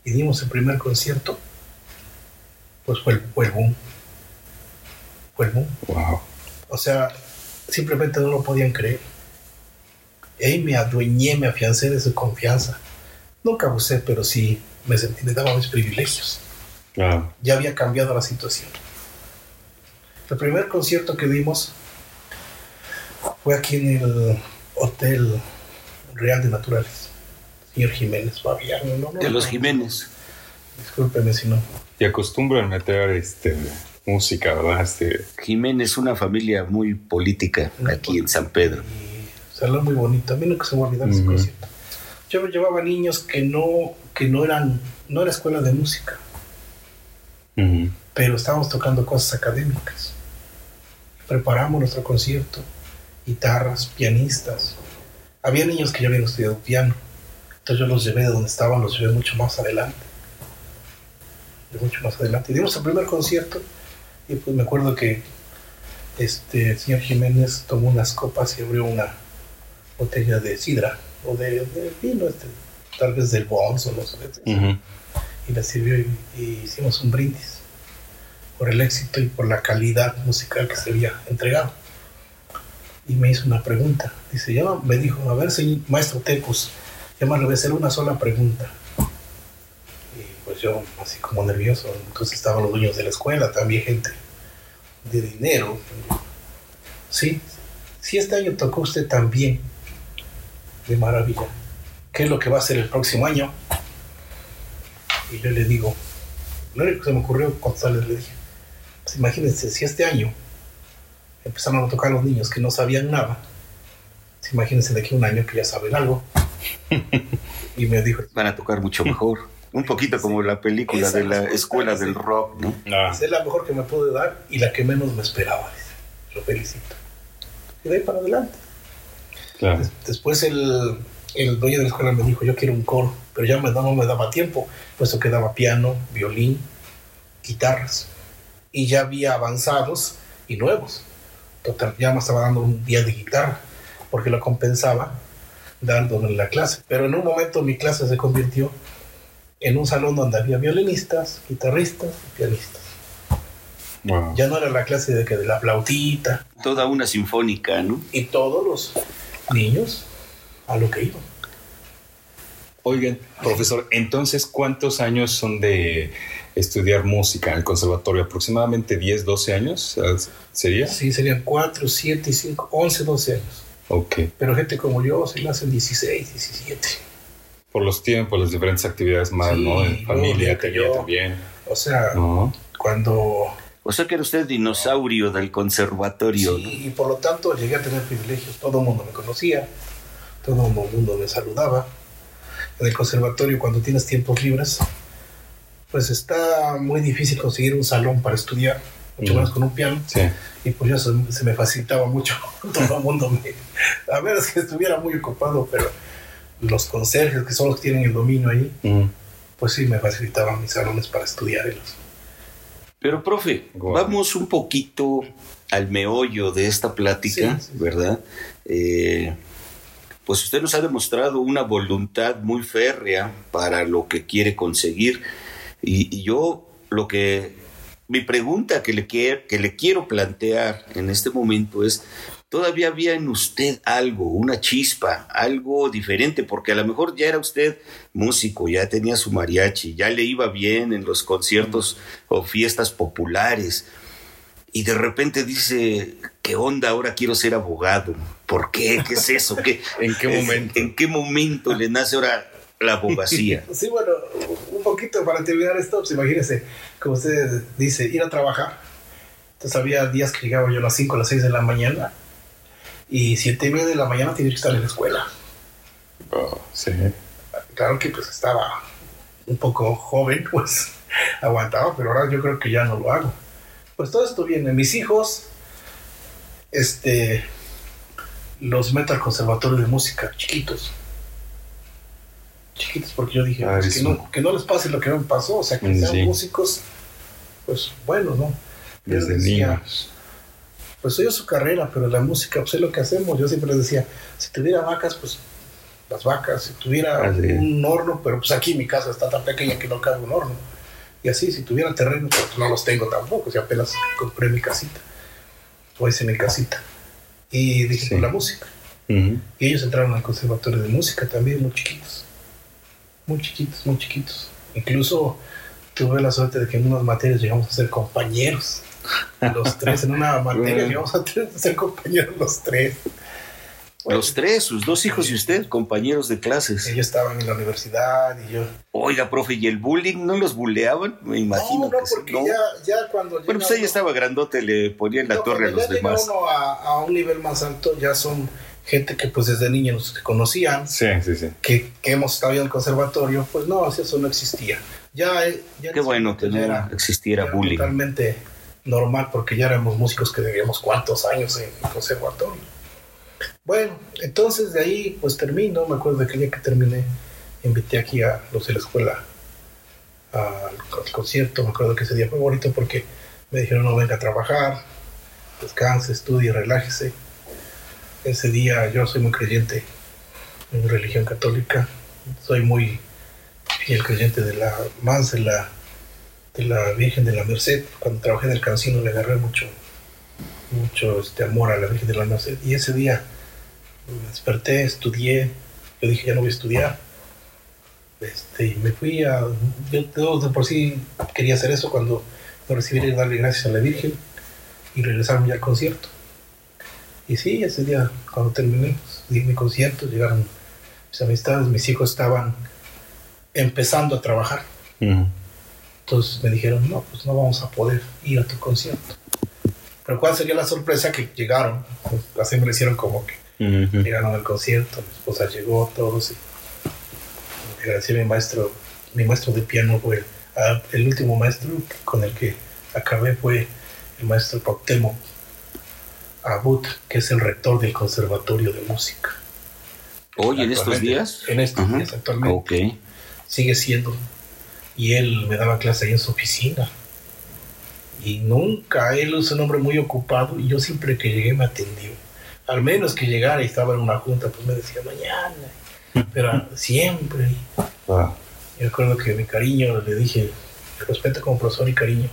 Y dimos el primer concierto, pues fue el, fue el boom. Fue el boom. Wow. O sea, simplemente no lo podían creer. Y me adueñé, me afiancé de su confianza. Nunca abusé, pero sí me sentí, me daba mis privilegios. Ya había cambiado la situación. El primer concierto que dimos fue aquí en el Hotel Real de Naturales. Señor Jiménez Fabián, ¿no? no De los no. Jiménez. Discúlpeme si no. Y acostumbran meter este, música, ¿verdad? Este, Jiménez, una familia muy política aquí en San Pedro. Salón muy bonito. A mí nunca se me va a olvidar ese concierto. Yo me llevaba niños que no, que no eran, no era escuela de música, pero estábamos tocando cosas académicas. Preparamos nuestro concierto, guitarras, pianistas. Había niños que ya habían estudiado piano, entonces yo los llevé de donde estaban, los llevé mucho más adelante. De mucho más adelante. Y dimos el primer concierto y pues me acuerdo que este el señor Jiménez tomó unas copas y abrió una botella de sidra o de, de vino, este, tal vez del Bols o no sé. Y la sirvió y, y hicimos un brindis por el éxito y por la calidad musical que se había entregado. Y me hizo una pregunta. Dice, ya me dijo, a ver, señor maestro Tepus, ya más le voy a hacer una sola pregunta. Pues yo, así como nervioso, entonces estaban los dueños de la escuela, también gente de dinero. Sí, si este año tocó usted también, de maravilla. ¿Qué es lo que va a hacer el próximo año? Y yo le digo, lo único que se me ocurrió contestarles, le dije, pues imagínense, si este año empezaron a tocar los niños que no sabían nada, pues imagínense de aquí a un año que ya saben algo. y me dijo, Van a tocar mucho mejor. Un poquito como la película Esa de la escuela del rock, ¿no? Ah, es la mejor que me pude dar y la que menos me esperaba. Lo felicito. Y de ahí para adelante. claro. Des- Después el, el dueño de la escuela me dijo, yo quiero un coro, pero ya me, no me daba tiempo, puesto que daba piano, violín, guitarras. Y ya había avanzados y nuevos. Total, ya me estaba dando un día de guitarra, porque lo compensaba dándole la clase. Pero en un momento mi clase se convirtió en un salón donde había violinistas, guitarristas y pianistas. Wow. Ya no era la clase de que de la flautita, Toda una sinfónica, ¿no? y todos los niños a lo que iban. Oigan, profesor, entonces, ¿cuántos años son de estudiar música en el conservatorio? ¿Aproximadamente 10, 12 años? ¿Sería? Sí, serían 4, 7, 5, 11, 12 años. Ok. Pero gente como yo se la hacen 16, 17. Por los tiempos, las diferentes actividades más, Sí, ¿no? En familia, tenía yo- también. O sea, ¿No? cuando... O sea que era usted dinosaurio del conservatorio, ¿no? Sí, y por lo tanto llegué a tener privilegios. Todo el mundo me conocía, todo el mundo me saludaba. En el conservatorio, cuando tienes tiempos libres, pues está muy difícil conseguir un salón para estudiar, mucho Ujú. menos con un piano. Sí. Y pues ya se, se me facilitaba mucho. Todo el mundo me... A ver, es que estuviera muy ocupado, pero los conserjes, que son los que tienen el dominio ahí, Mm. pues sí me facilitaban mis salones para estudiar. y los- Pero, profe, vamos un poquito al meollo de esta plática, Sí, sí, sí. ¿verdad? Eh, pues usted nos ha demostrado una voluntad muy férrea para lo que quiere conseguir. Y, y yo lo que, mi pregunta que le, quier- que le quiero plantear en este momento es, ¿todavía había en usted algo, una chispa, algo diferente? Porque a lo mejor ya era usted músico, ya tenía su mariachi, ya le iba bien en los conciertos o fiestas populares. Y de repente dice, ¿qué onda? Ahora quiero ser abogado. ¿Por qué? ¿Qué es eso? ¿Qué, ¿En qué momento? ¿En qué momento le nace ahora la abogacía? Sí, bueno, un poquito para terminar esto, pues imagínense, como usted dice, ir a trabajar. Entonces había días que llegaba yo a las 5 a las 6 de la mañana y siete y media de la mañana tenía que estar en la escuela. Oh, sí. Claro que pues estaba un poco joven, pues aguantaba, pero ahora yo creo que ya no lo hago. Pues todo esto viene. Mis hijos, este, los meto al conservatorio de música, chiquitos. Chiquitos, porque yo dije, Ah, pues, que, no, que no les pase lo que me pasó, o sea, que Mm, sean sí. músicos, pues bueno, ¿no? Yo Desde decía, niños. Pues soy su carrera, pero la música, pues es lo que hacemos. Yo siempre les decía, si tuviera vacas, pues las vacas, si tuviera Ah, un horno, pero pues aquí mi casa está tan pequeña que no cabe un horno. Y así, si tuviera terreno, pues no los tengo tampoco, si apenas compré mi casita, o hice mi casita. Y dije, Sí. pues la música. Y ellos entraron al conservatorio de música también, muy chiquitos. Muy chiquitos, muy chiquitos. Incluso tuve la suerte de que en unas materias llegamos a ser compañeros. Los tres, en una materia Bueno. llegamos a ser compañeros los tres. Los tres, sus dos hijos y usted, compañeros de clases. Ellos estaban en la universidad y yo. Oiga, profe, ¿y el bullying no los buleaban? Me imagino no, no, que sí, porque ¿no? ya, ya cuando. Bueno, pues ella estaba grandote, le ponían la No, torre a los ya demás. uno a, a un nivel más alto, ya son gente que pues desde niños nos conocían, Sí, sí, sí. que, que hemos estado en el conservatorio, pues no, eso no existía. Ya, eh, ya Qué bueno que no era- existiera era bullying. Totalmente normal porque ya éramos músicos que debíamos cuántos años en el conservatorio. Bueno, entonces de ahí pues termino, me acuerdo de que el día que terminé, invité aquí a los de la escuela al, concierto, me acuerdo que ese día fue bonito porque me dijeron no venga a trabajar, descanse, estudie, relájese. Ese día yo soy muy creyente en religión católica, soy muy fiel creyente de la más la de la Virgen de la Merced. Cuando trabajé en el cancino le agarré mucho, mucho este, amor a la Virgen de la Merced. Y ese día me desperté, estudié. Yo dije, ya no voy a estudiar. Este, me fui a. Yo de por sí quería hacer eso cuando me recibí y darle gracias a la Virgen y regresarme ya al concierto. Y sí, ese día, cuando terminé, di mi concierto, llegaron mis amistades, mis hijos estaban empezando a trabajar. Ujú. Entonces me dijeron, no, pues no vamos a poder ir a tu concierto. Pero cuál sería la sorpresa que llegaron, así me lo hicieron como que llegaron al concierto, mi esposa llegó, todos. Y agradecí a mi maestro, mi maestro de piano fue ah, el último maestro con el que acabé fue el maestro Cuauhtémoc Abut, que es el rector del Conservatorio de Música. Oye, en estos días. En estos días actualmente Ok. sigue siendo. Y él me daba clase ahí en su oficina. Y nunca, él es un hombre muy ocupado y yo siempre que llegué me atendió. Al menos que llegara y estaba en una junta, pues me decía mañana. Pero siempre. Ah, Yo recuerdo que mi cariño le dije, respeto como profesor y cariño.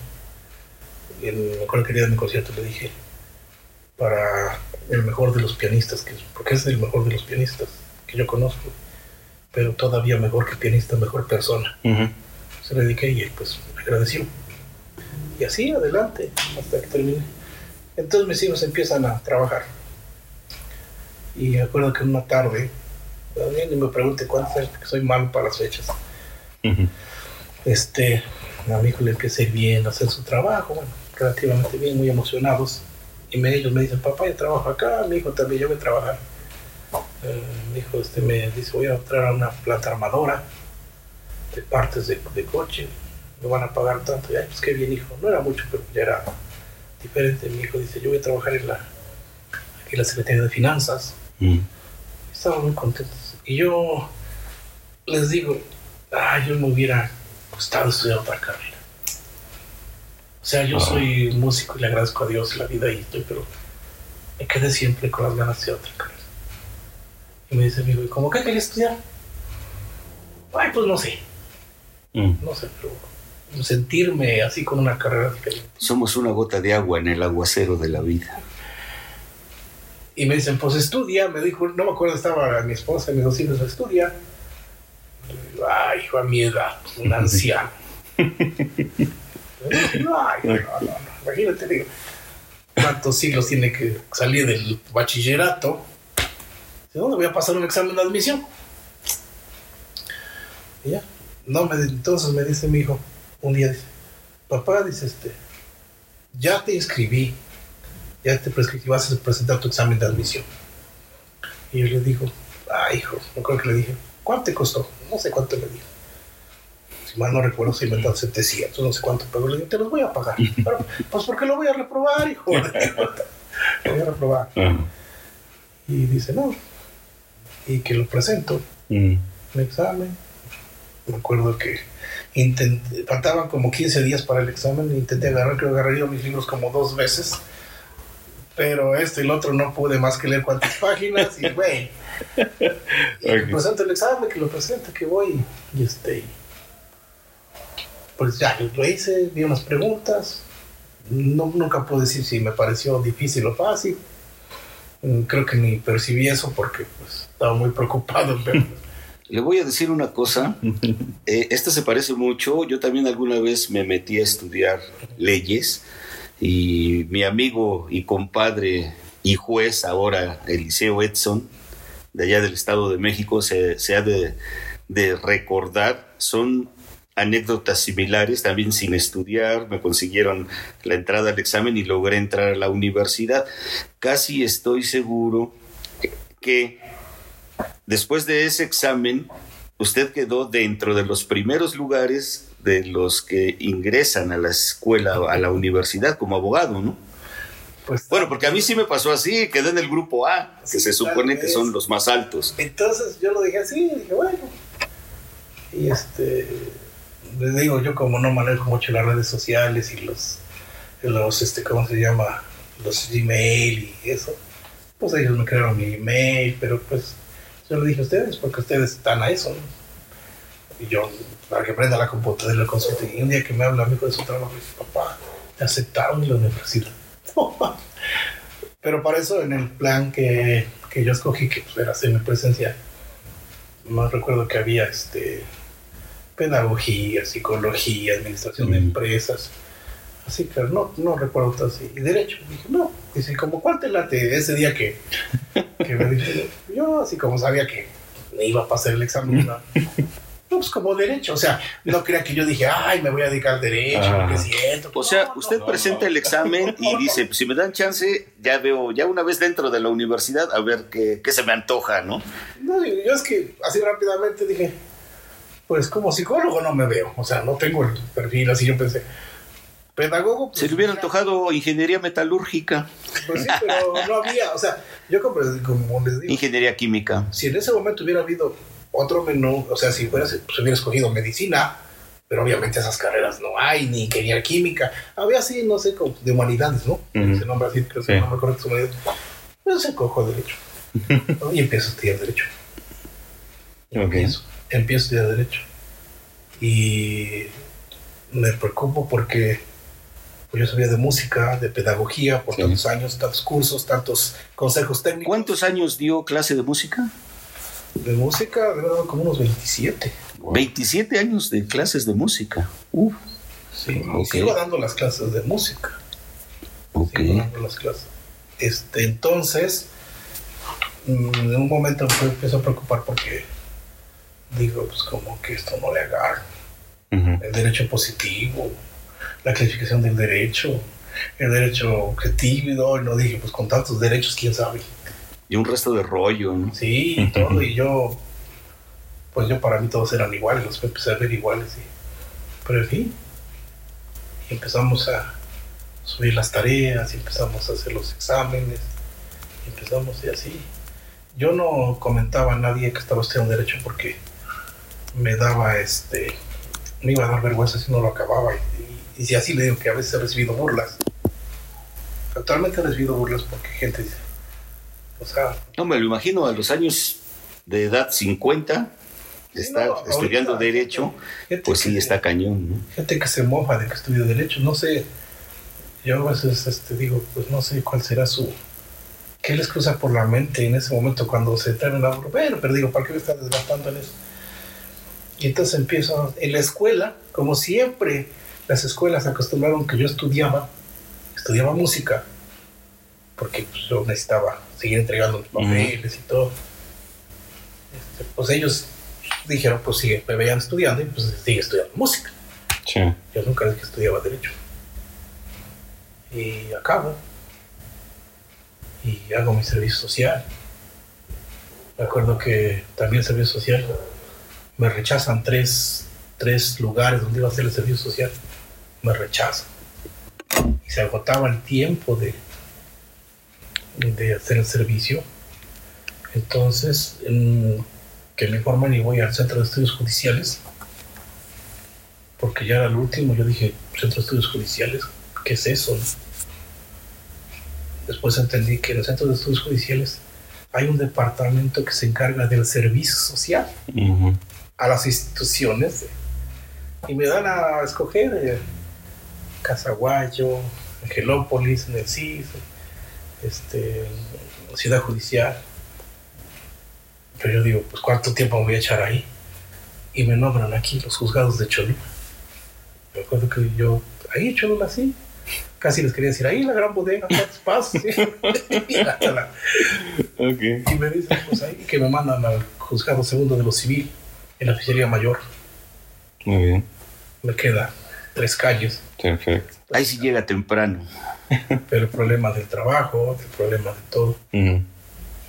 Y él, me acuerdo que el día de mi concierto le dije, para el mejor de los pianistas, que, porque es el mejor de los pianistas que yo conozco, pero todavía mejor que pianista, mejor persona ujú. Se le dediqué y él pues me agradeció. Y así adelante hasta que terminé. Entonces mis hijos empiezan a trabajar. Y me acuerdo que una tarde, ni me pregunte cuántos años, porque soy malo para las fechas. Este, a mi hijo le empieza a ir bien, a hacer su trabajo, bueno, relativamente bien, muy emocionados. Y me, ellos me dicen, papá, yo trabajo acá, mi hijo también, yo voy a trabajar. Eh, mi hijo este, me dice, voy a entrar a una planta armadora de partes de, de coche, me van a pagar tanto. Y, ay, pues qué bien, hijo. No era mucho, pero ya era diferente. Mi hijo dice, yo voy a trabajar en la, aquí en la Secretaría de Finanzas. Ujú. Estaban muy contentos. Y yo les digo, ah, yo me hubiera gustado estudiar otra carrera. O sea, yo Ah. soy músico y le agradezco a Dios la vida y estoy, pero me quedé siempre con las ganas de otra carrera. Y me dice mi hijo, ¿y cómo qué quería estudiar? Ay, pues no sé, Ujú. no sé, pero sentirme así con una carrera diferente. Somos una gota de agua en el aguacero de la vida. Y me dicen, pues estudia. Me dijo, no me acuerdo, estaba mi esposa y mis dos hijos, estudia. Y digo, Ay, hijo, a mi edad, un anciano. Ay, no, no, no. Imagínate, digo, cuántos siglos tiene que salir del bachillerato. ¿De dónde voy a pasar un examen de admisión? Y ya. No, me, entonces me dice mi hijo, un día dice, papá, dice este, ya te inscribí, ya te prescribí, vas a presentar tu examen de admisión. Y yo le digo, ay, hijo, no creo que le dije, ¿cuánto te costó? No sé cuánto le dije. Si mal no recuerdo, si me dan 700, no sé cuánto, pero le dije, te los voy a pagar. Pero, pues porque lo voy a reprobar, hijo. lo voy a reprobar. Y dice, no. Y que lo presento. Mm. Examen. Me acuerdo que intenté, faltaban como 15 días para el examen. Intenté agarrar, creo que agarré yo mis libros como dos veces. Pero este y el otro no pude más que leer cuántas páginas. Y güey. Presento el examen, que lo presento, que voy. Y este. Pues ya, lo hice, vi unas preguntas. No, nunca puedo decir si me pareció difícil o fácil. Creo que ni percibí eso porque pues, estaba muy preocupado. Pero, Le voy a decir una cosa. Eh, esto se parece mucho. Yo también alguna vez me metí a estudiar leyes y mi amigo y compadre y juez ahora, Eliseo Edson, de allá del Estado de México, se, se ha de, de recordar. Son anécdotas similares, también sin estudiar, me consiguieron la entrada al examen y logré entrar a la universidad. Casi estoy seguro que después de ese examen, usted quedó dentro de los primeros lugares de los que ingresan a la escuela, a la universidad como abogado, ¿no? pues, Bueno, porque a mí sí me pasó así, quedé en el grupo A, que Sí, se supone que son los más altos. Entonces yo lo dije así, dije, bueno. Y este, les digo, yo como no manejo mucho las redes sociales y los, los este, ¿cómo se llama? Los Gmail y eso, pues ellos me crearon mi email, pero pues yo le dije a ustedes, porque ustedes están a eso, ¿no? Y yo, para que prenda la computadora y lo consulte. Y un día que me habla amigo de su trabajo, dice, papá, te aceptaron en la universidad. Pero para eso, en el plan que, que yo escogí, que pues, era semipresencial, no recuerdo que había este pedagogía, psicología, administración de Mm. empresas. Así que no, no recuerdo todo así. Y derecho, dije, no. Dice, como cuál te late ese día que, que me dije, yo así como sabía que me iba a pasar el examen, no, No, pues como derecho, o sea, no crea que yo dije, ay, me voy a dedicar al derecho, Ah. porque siento. O sea, No, usted no, presenta no. el examen y dice, si me dan chance, ya veo, ya una vez dentro de la universidad, a ver qué, qué se me antoja, ¿no? No, yo yo es que así rápidamente dije, pues como psicólogo no me veo, o sea, no tengo el perfil así, yo pensé, pedagogo. Pues, Se le hubiera antojado ingeniería metalúrgica, Pues sí, pero no había, o sea, yo como, como les digo, ingeniería química. si en ese momento hubiera habido otro menú, o sea, si fuera, pues hubiera escogido medicina, pero obviamente esas carreras no hay, ni ingeniería química, había así, no sé, como de humanidades, ¿no? Ujú. Se nombra así, creo que Sí. no me acuerdo que es humanidades. Pues se cojo derecho. ¿no? Y empiezo a estudiar derecho. Empiezo, empiezo a estudiar derecho. Y me preocupo porque pues, yo sabía de música, de pedagogía, por Sí. tantos años, tantos cursos, tantos consejos técnicos. ¿Cuántos años dio clase de música? De música, de verdad, como unos 27. 27 años de clases de música. Uf, Sí, y Ok. sigo dando las clases de música. ok. Sigo dando las clases. Este, entonces, mm, en un momento me empiezo a preocupar porque digo, pues como que esto no le agarro. El derecho positivo, la clasificación del derecho, el derecho objetivo, y no dije, pues con tantos derechos, quién sabe. Y un resto de rollo, ¿no? Sí, y todo, y yo, pues yo para mí todos eran iguales, los empecé a ver iguales, y, pero en fin, y empezamos a subir las tareas, y empezamos a hacer los exámenes, y empezamos y así. Yo no comentaba a nadie que estaba estudiando derecho porque me daba este, me iba a dar vergüenza si no lo acababa, y, y, si así le digo que a veces he recibido burlas. Actualmente he recibido burlas porque gente dice, o sea, No me lo imagino a los años de edad 50, Sí, estar no, ahorita, estudiando derecho, pues sí que- está cañón, ¿no? gente que se mofa de que estudio derecho, no sé, yo a veces este, digo, pues no sé cuál será su, qué les cruza por la mente en ese momento cuando se traen la bueno, pero digo, ¿para qué me están desgastando en eso? Y entonces empiezo en la escuela, como siempre, las escuelas acostumbraron que yo estudiaba, estudiaba música, porque pues, yo necesitaba seguir entregando mis papeles y todo. Este, pues ellos dijeron, pues sigue, me veían estudiando y pues sigue estudiando música. Sí. Yo nunca dije que estudiaba Derecho. Y acabo. Y hago mi servicio social. Me acuerdo que también el servicio social me rechazan tres, tres lugares donde iba a hacer el servicio social. Me rechazan. Y se agotaba el tiempo de, de hacer el servicio. Entonces, en- que me informan y voy al centro de estudios judiciales. Porque ya era el último, yo dije, centro de estudios judiciales, ¿qué es eso? Después entendí que en el centro de estudios judiciales hay un departamento que se encarga del servicio social a las instituciones. Y me dan a escoger eh, Casaguayo, Angelópolis, en el CIS, este, Ciudad Judicial. Pero yo digo, pues ¿cuánto tiempo me voy a echar ahí? Y me nombran aquí los juzgados de Cholula. Me acuerdo que yo, ahí Cholula sí. Casi les quería decir, ahí la gran bodega, cuántos pasos. sí. y, hasta la- Ok. y me dicen, pues ahí que me mandan al juzgado segundo de lo civil, en la oficialía mayor. Muy bien. Me queda tres calles. Perfecto. Ahí sí llega temprano. pero el problema del trabajo, el problema de todo.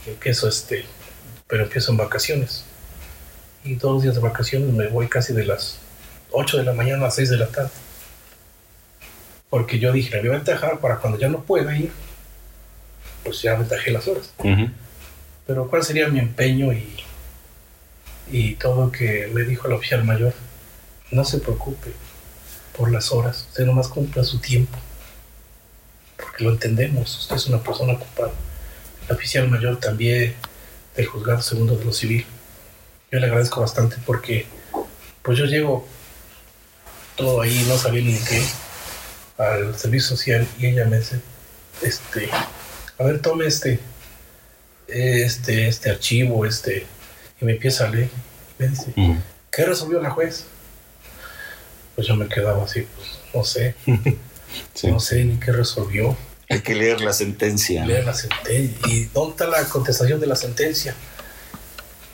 Empiezo este, pero empiezo en vacaciones. Y todos los días de vacaciones me voy casi de las 8 de la mañana a las 6 de la tarde. Porque yo dije, me voy a ventajar para cuando ya no pueda ir, pues ya ventajé las horas. Pero cuál sería mi empeño y, y todo que me dijo el oficial mayor, no se preocupe por las horas, usted nomás cumpla su tiempo, porque lo entendemos, usted es una persona ocupada. El oficial mayor también del juzgado segundo de lo civil, yo le agradezco bastante porque pues yo llego todo ahí, no sabía ni qué, al servicio social y ella me dice, este, a ver, tome este, este, este archivo, este, y me empieza a leer. Y me dice, Ujú. ¿qué resolvió la juez? Pues yo me quedaba así, pues no sé, Sí. no sé ni qué resolvió. Hay que leer la sentencia. Leer la sentencia. ¿Y dónde está la contestación de la sentencia?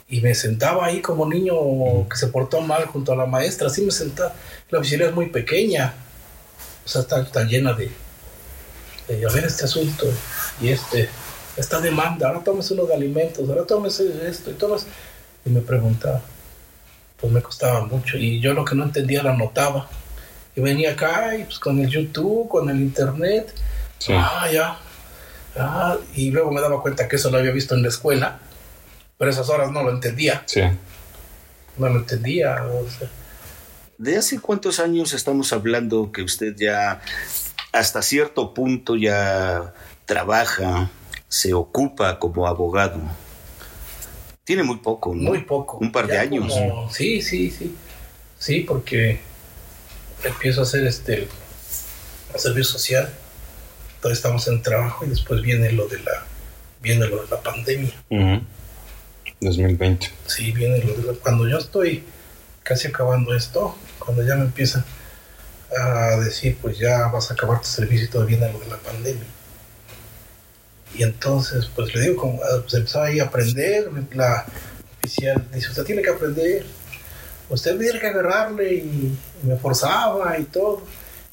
Y me sentaba ahí como niño que se portó mal junto a la maestra, así me sentaba. La oficina es muy pequeña, o sea, está, está llena de, de, a ver este asunto y este, esta demanda, ahora tómese uno de alimentos, ahora tómese esto y tómese. Y me preguntaba, pues me costaba mucho y yo lo que no entendía lo anotaba. Y venía acá y pues con el YouTube, con el internet, Sí. ah, ya, ah, y luego me daba cuenta que eso lo había visto en la escuela, pero esas horas no lo entendía, Sí. no lo entendía. o sea, ¿De hace cuántos años estamos hablando que usted ya hasta cierto punto ya trabaja, se ocupa como abogado? Tiene muy poco, ¿no? Muy poco. Un par de Ya años. como- sí, sí, sí. Sí, porque empiezo a hacer este el servicio social. Todavía estamos en trabajo y después viene lo de la viene lo de la pandemia. Ujú. 2020. Sí, viene lo de la, cuando yo estoy casi acabando esto, cuando ya me empiezan a decir, pues ya vas a acabar tu servicio y todo viene lo de la pandemia. Y entonces, pues le digo, como, ah, pues empezaba ahí a aprender, la oficial dice, usted tiene que aprender, usted tiene que agarrarle y, y me forzaba y todo.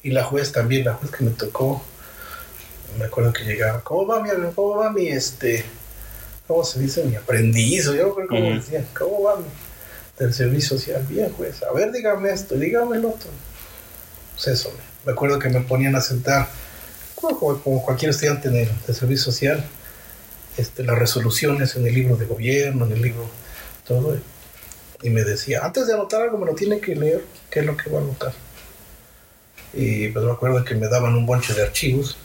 Y la juez también, la juez que me tocó, me acuerdo que llegaba, ¿cómo va mi, cómo va mi, este, cómo se dice, mi aprendiz? O yo creo cómo Ujú. decían, ¿cómo va mi, del servicio social? Bien, juez, a ver, dígame esto, dígame el otro. Pues eso, me acuerdo que me ponían a sentar, como, cualquier estudiante de, de servicio social, este, las resoluciones en el libro de gobierno, en el libro, todo. Y me decía, antes de anotar algo me lo tiene que leer, qué es lo que va a anotar. Y pues me acuerdo que me daban un bonche de archivos,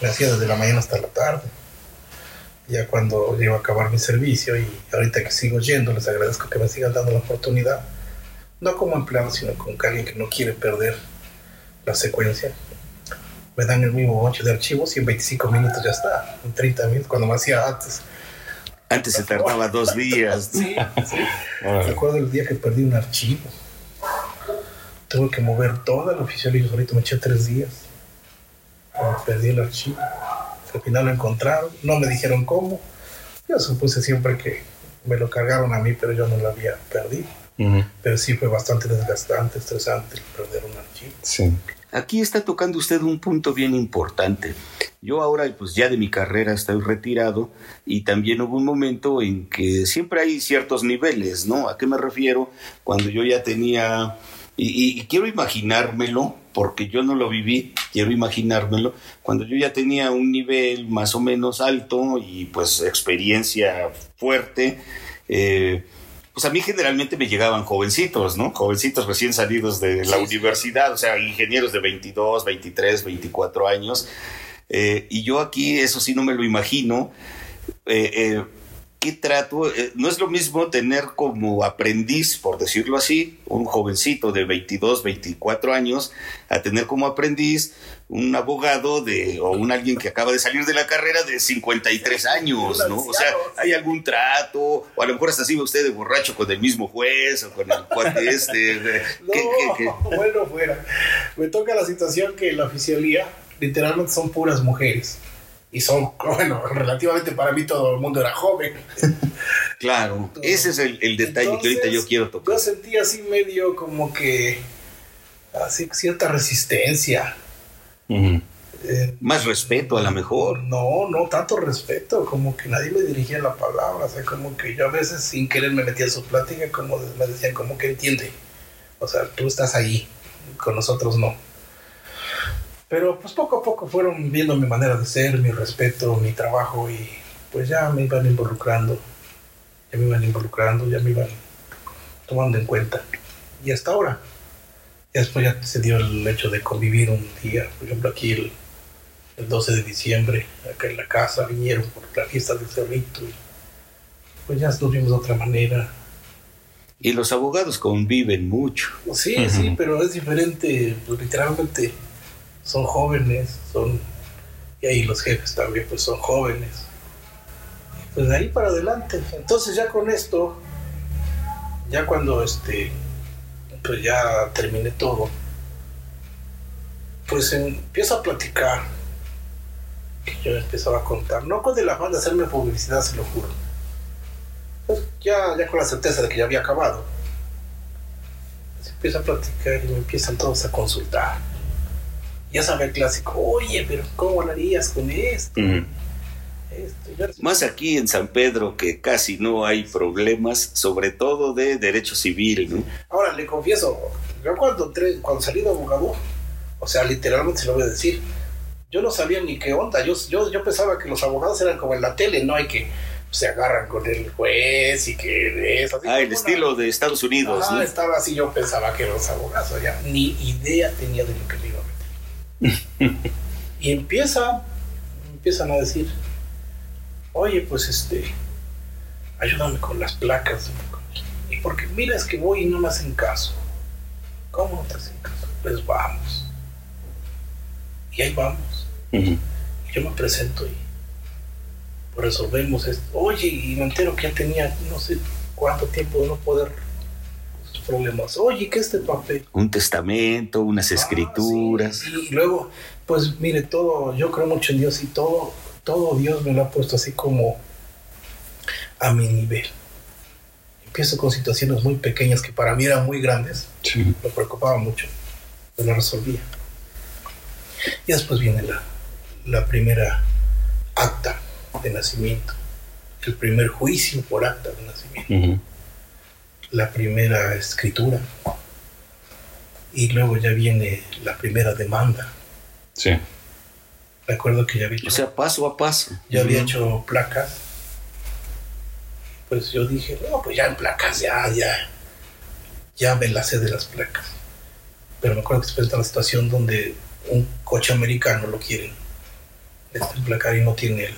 me hacía desde la mañana hasta la tarde. Ya cuando llego a acabar mi servicio y ahorita que sigo yendo, les agradezco que me sigan dando la oportunidad, no como empleado, sino como alguien que no quiere perder la secuencia. Me dan el mismo bonche de archivos y en 25 minutos ya está, en 30 minutos, cuando me hacía antes. Antes se tardaba dos días. Sí, sí. Recuerdo el día que perdí un archivo. Tuve que mover toda la oficialía. Ahorita me eché tres días. Perdí el archivo. Al final lo encontraron. No me dijeron cómo. Yo supuse siempre que me lo cargaron a mí, pero yo no lo había perdido. Pero sí fue bastante desgastante, estresante perder un archivo. Sí. Aquí está tocando usted un punto bien importante. Yo ahora, pues ya de mi carrera estoy retirado y también hubo un momento en que siempre hay ciertos niveles, ¿no? ¿A qué me refiero? Cuando yo ya tenía, y, quiero imaginármelo, porque yo no lo viví, quiero imaginármelo, cuando yo ya tenía un nivel más o menos alto y pues experiencia fuerte, eh, pues a mí generalmente me llegaban jovencitos, ¿no? Jovencitos recién salidos de la universidad, o sea, ingenieros de 22, 23, 24 años. Eh, y yo aquí, eso sí, no me lo imagino. Eh, ¿Qué trato? no es lo mismo tener como aprendiz, por decirlo así, un jovencito de 22, 24 años, a tener como aprendiz un abogado de, o un alguien que acaba de salir de la carrera de 53 años, ¿no? O sea, hay algún trato, o a lo mejor hasta así usted de borracho con el mismo juez o con el cuate este. no, bueno, fuera. Me toca la situación que la oficialía literalmente son puras mujeres. Y son, bueno, relativamente para mí todo el mundo era joven. Claro, ese es el, el detalle que ahorita yo quiero tocar. Yo sentí así medio como que, así cierta resistencia eh, Más respeto a lo mejor. No, no tanto respeto, como que nadie me dirigía la palabra, o sea, como que yo a veces sin querer me metía en su plática, como me decían, como que entiende, o sea, tú estás ahí, con nosotros no. Pero pues poco a poco fueron viendo mi manera de ser, mi respeto, mi trabajo y pues ya me iban involucrando, ya me iban involucrando, ya me iban tomando en cuenta. Y hasta ahora, después ya se dio el hecho de convivir un día, por ejemplo aquí el, 12 de diciembre, acá en la casa, vinieron por la fiesta del cerrito, y pues ya estuvimos de otra manera. Y los abogados conviven mucho. Sí, sí, pero es diferente, pues, literalmente son jóvenes, son, y ahí los jefes también pues son jóvenes. Pues de ahí para adelante. Entonces ya con esto, ya cuando este pues ya terminé todo, pues empiezo a platicar. Yo empezaba a contar, no con el afán de hacerme publicidad, se lo juro. Pues ya, ya con la certeza de que ya había acabado. Se empieza a platicar y me empiezan todos a consultar. Ya sabe el clásico, oye, pero ¿cómo lo harías con esto? Más aquí en San Pedro que casi no hay problemas, sobre todo de derecho civil, ¿no? Ahora, le confieso, yo cuando, cuando salí de abogado, o sea, literalmente se lo voy a decir, yo no sabía ni qué onda, yo, yo, yo pensaba que los abogados eran como en la tele, ¿no? Hay que se agarran con el juez y que eso. Ah, el estilo de Estados Unidos. Ah, estaba así, yo pensaba que los abogados, ya ni idea tenía de lo que me iba a meter. y empieza, empiezan a decir, oye, pues este, ayúdame con las placas. Y porque mira, es que voy y no me hacen caso. ¿Cómo no te hacen caso? Pues vamos. Y ahí vamos. Y yo me presento y resolvemos esto. Oye, y me entero que ya tenía no sé cuánto tiempo de no poder sus problemas. Oye, ¿qué es este papel? Un testamento, unas ah, escrituras. Y luego, pues mire, todo, yo creo mucho en Dios y todo todo Dios me lo ha puesto así como a mi nivel. Empiezo con situaciones muy pequeñas que para mí eran muy grandes, me preocupaba mucho, pero la resolvía. Y después viene la, la primera acta de nacimiento, el primer juicio por acta de nacimiento, la primera escritura, y luego ya viene la primera demanda. Sí Recuerdo que ya había hecho. O sea, paso a paso. Ya había hecho placas. Pues yo dije, no, pues ya en placas, ya, ya. Ya me la sé de las placas. Pero me acuerdo que se presenta la situación donde un coche americano lo quieren este, placar y no tiene el,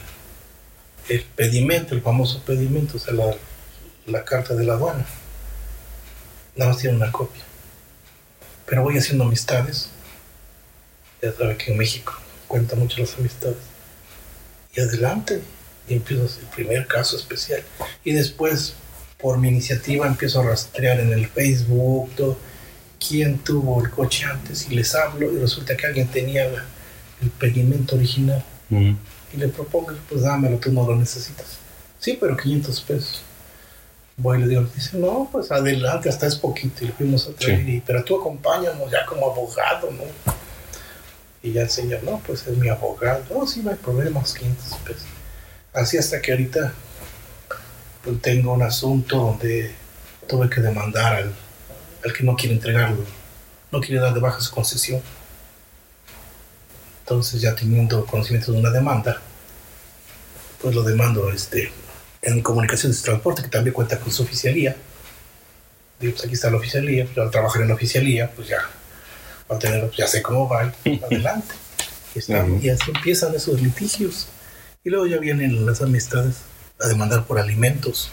el pedimento, el famoso pedimento, o sea, la, la carta de la aduana. Nada más tiene una copia. Pero voy haciendo amistades. Ya sabe que en México cuenta mucho las amistades. Y adelante, y empiezo el primer caso especial. Y después, por mi iniciativa, empiezo a rastrear en el Facebook todo quién tuvo el coche antes y les hablo y resulta que alguien tenía el pedimento original. Y le propongo, pues dámelo, tú no lo necesitas. Sí, pero 500 pesos. Voy y le digo, dice, no, pues adelante, hasta es poquito. Y le fuimos a traer, pero tú acompáñanos ya como abogado, ¿no? Y ya el señor, no, pues es mi abogado. No, sí, no hay problemas, 500 pesos. Así hasta que ahorita pues, tengo un asunto donde tuve que demandar al, al que no quiere entregarlo, no quiere dar de baja su concesión. Entonces ya teniendo conocimiento de una demanda, pues lo demando este, en Comunicaciones de Transporte, que también cuenta con su oficialía. Digo, pues aquí está la oficialía, pues al trabajar en la oficialía, pues ya, a tener, pues ya sé cómo va, adelante. Y, así empiezan esos litigios. Y luego ya vienen las amistades a demandar por alimentos.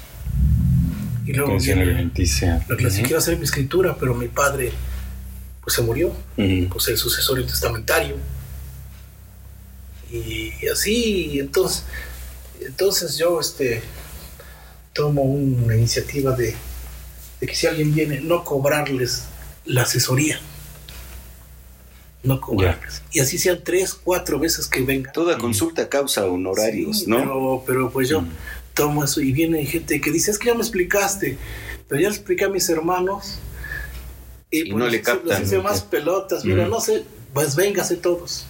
Y luego viene alimenticia. lo que les quiero hacer mi escritura, pero mi padre pues se murió, pues el sucesorio testamentario. Y, y así, entonces, entonces yo este tomo una iniciativa de, de que si alguien viene, no cobrarles la asesoría. No cobrarles. Y así sean tres, cuatro veces que vengan. Toda consulta causa honorarios, Sí, ¿no? Pero, pero pues yo Mm. tomo eso y viene gente que dice, es que ya me explicaste, pero ya le expliqué a mis hermanos Y no pues, le les- captan. Les hice más pelotas, mira, Mm. no sé, pues véngase todos.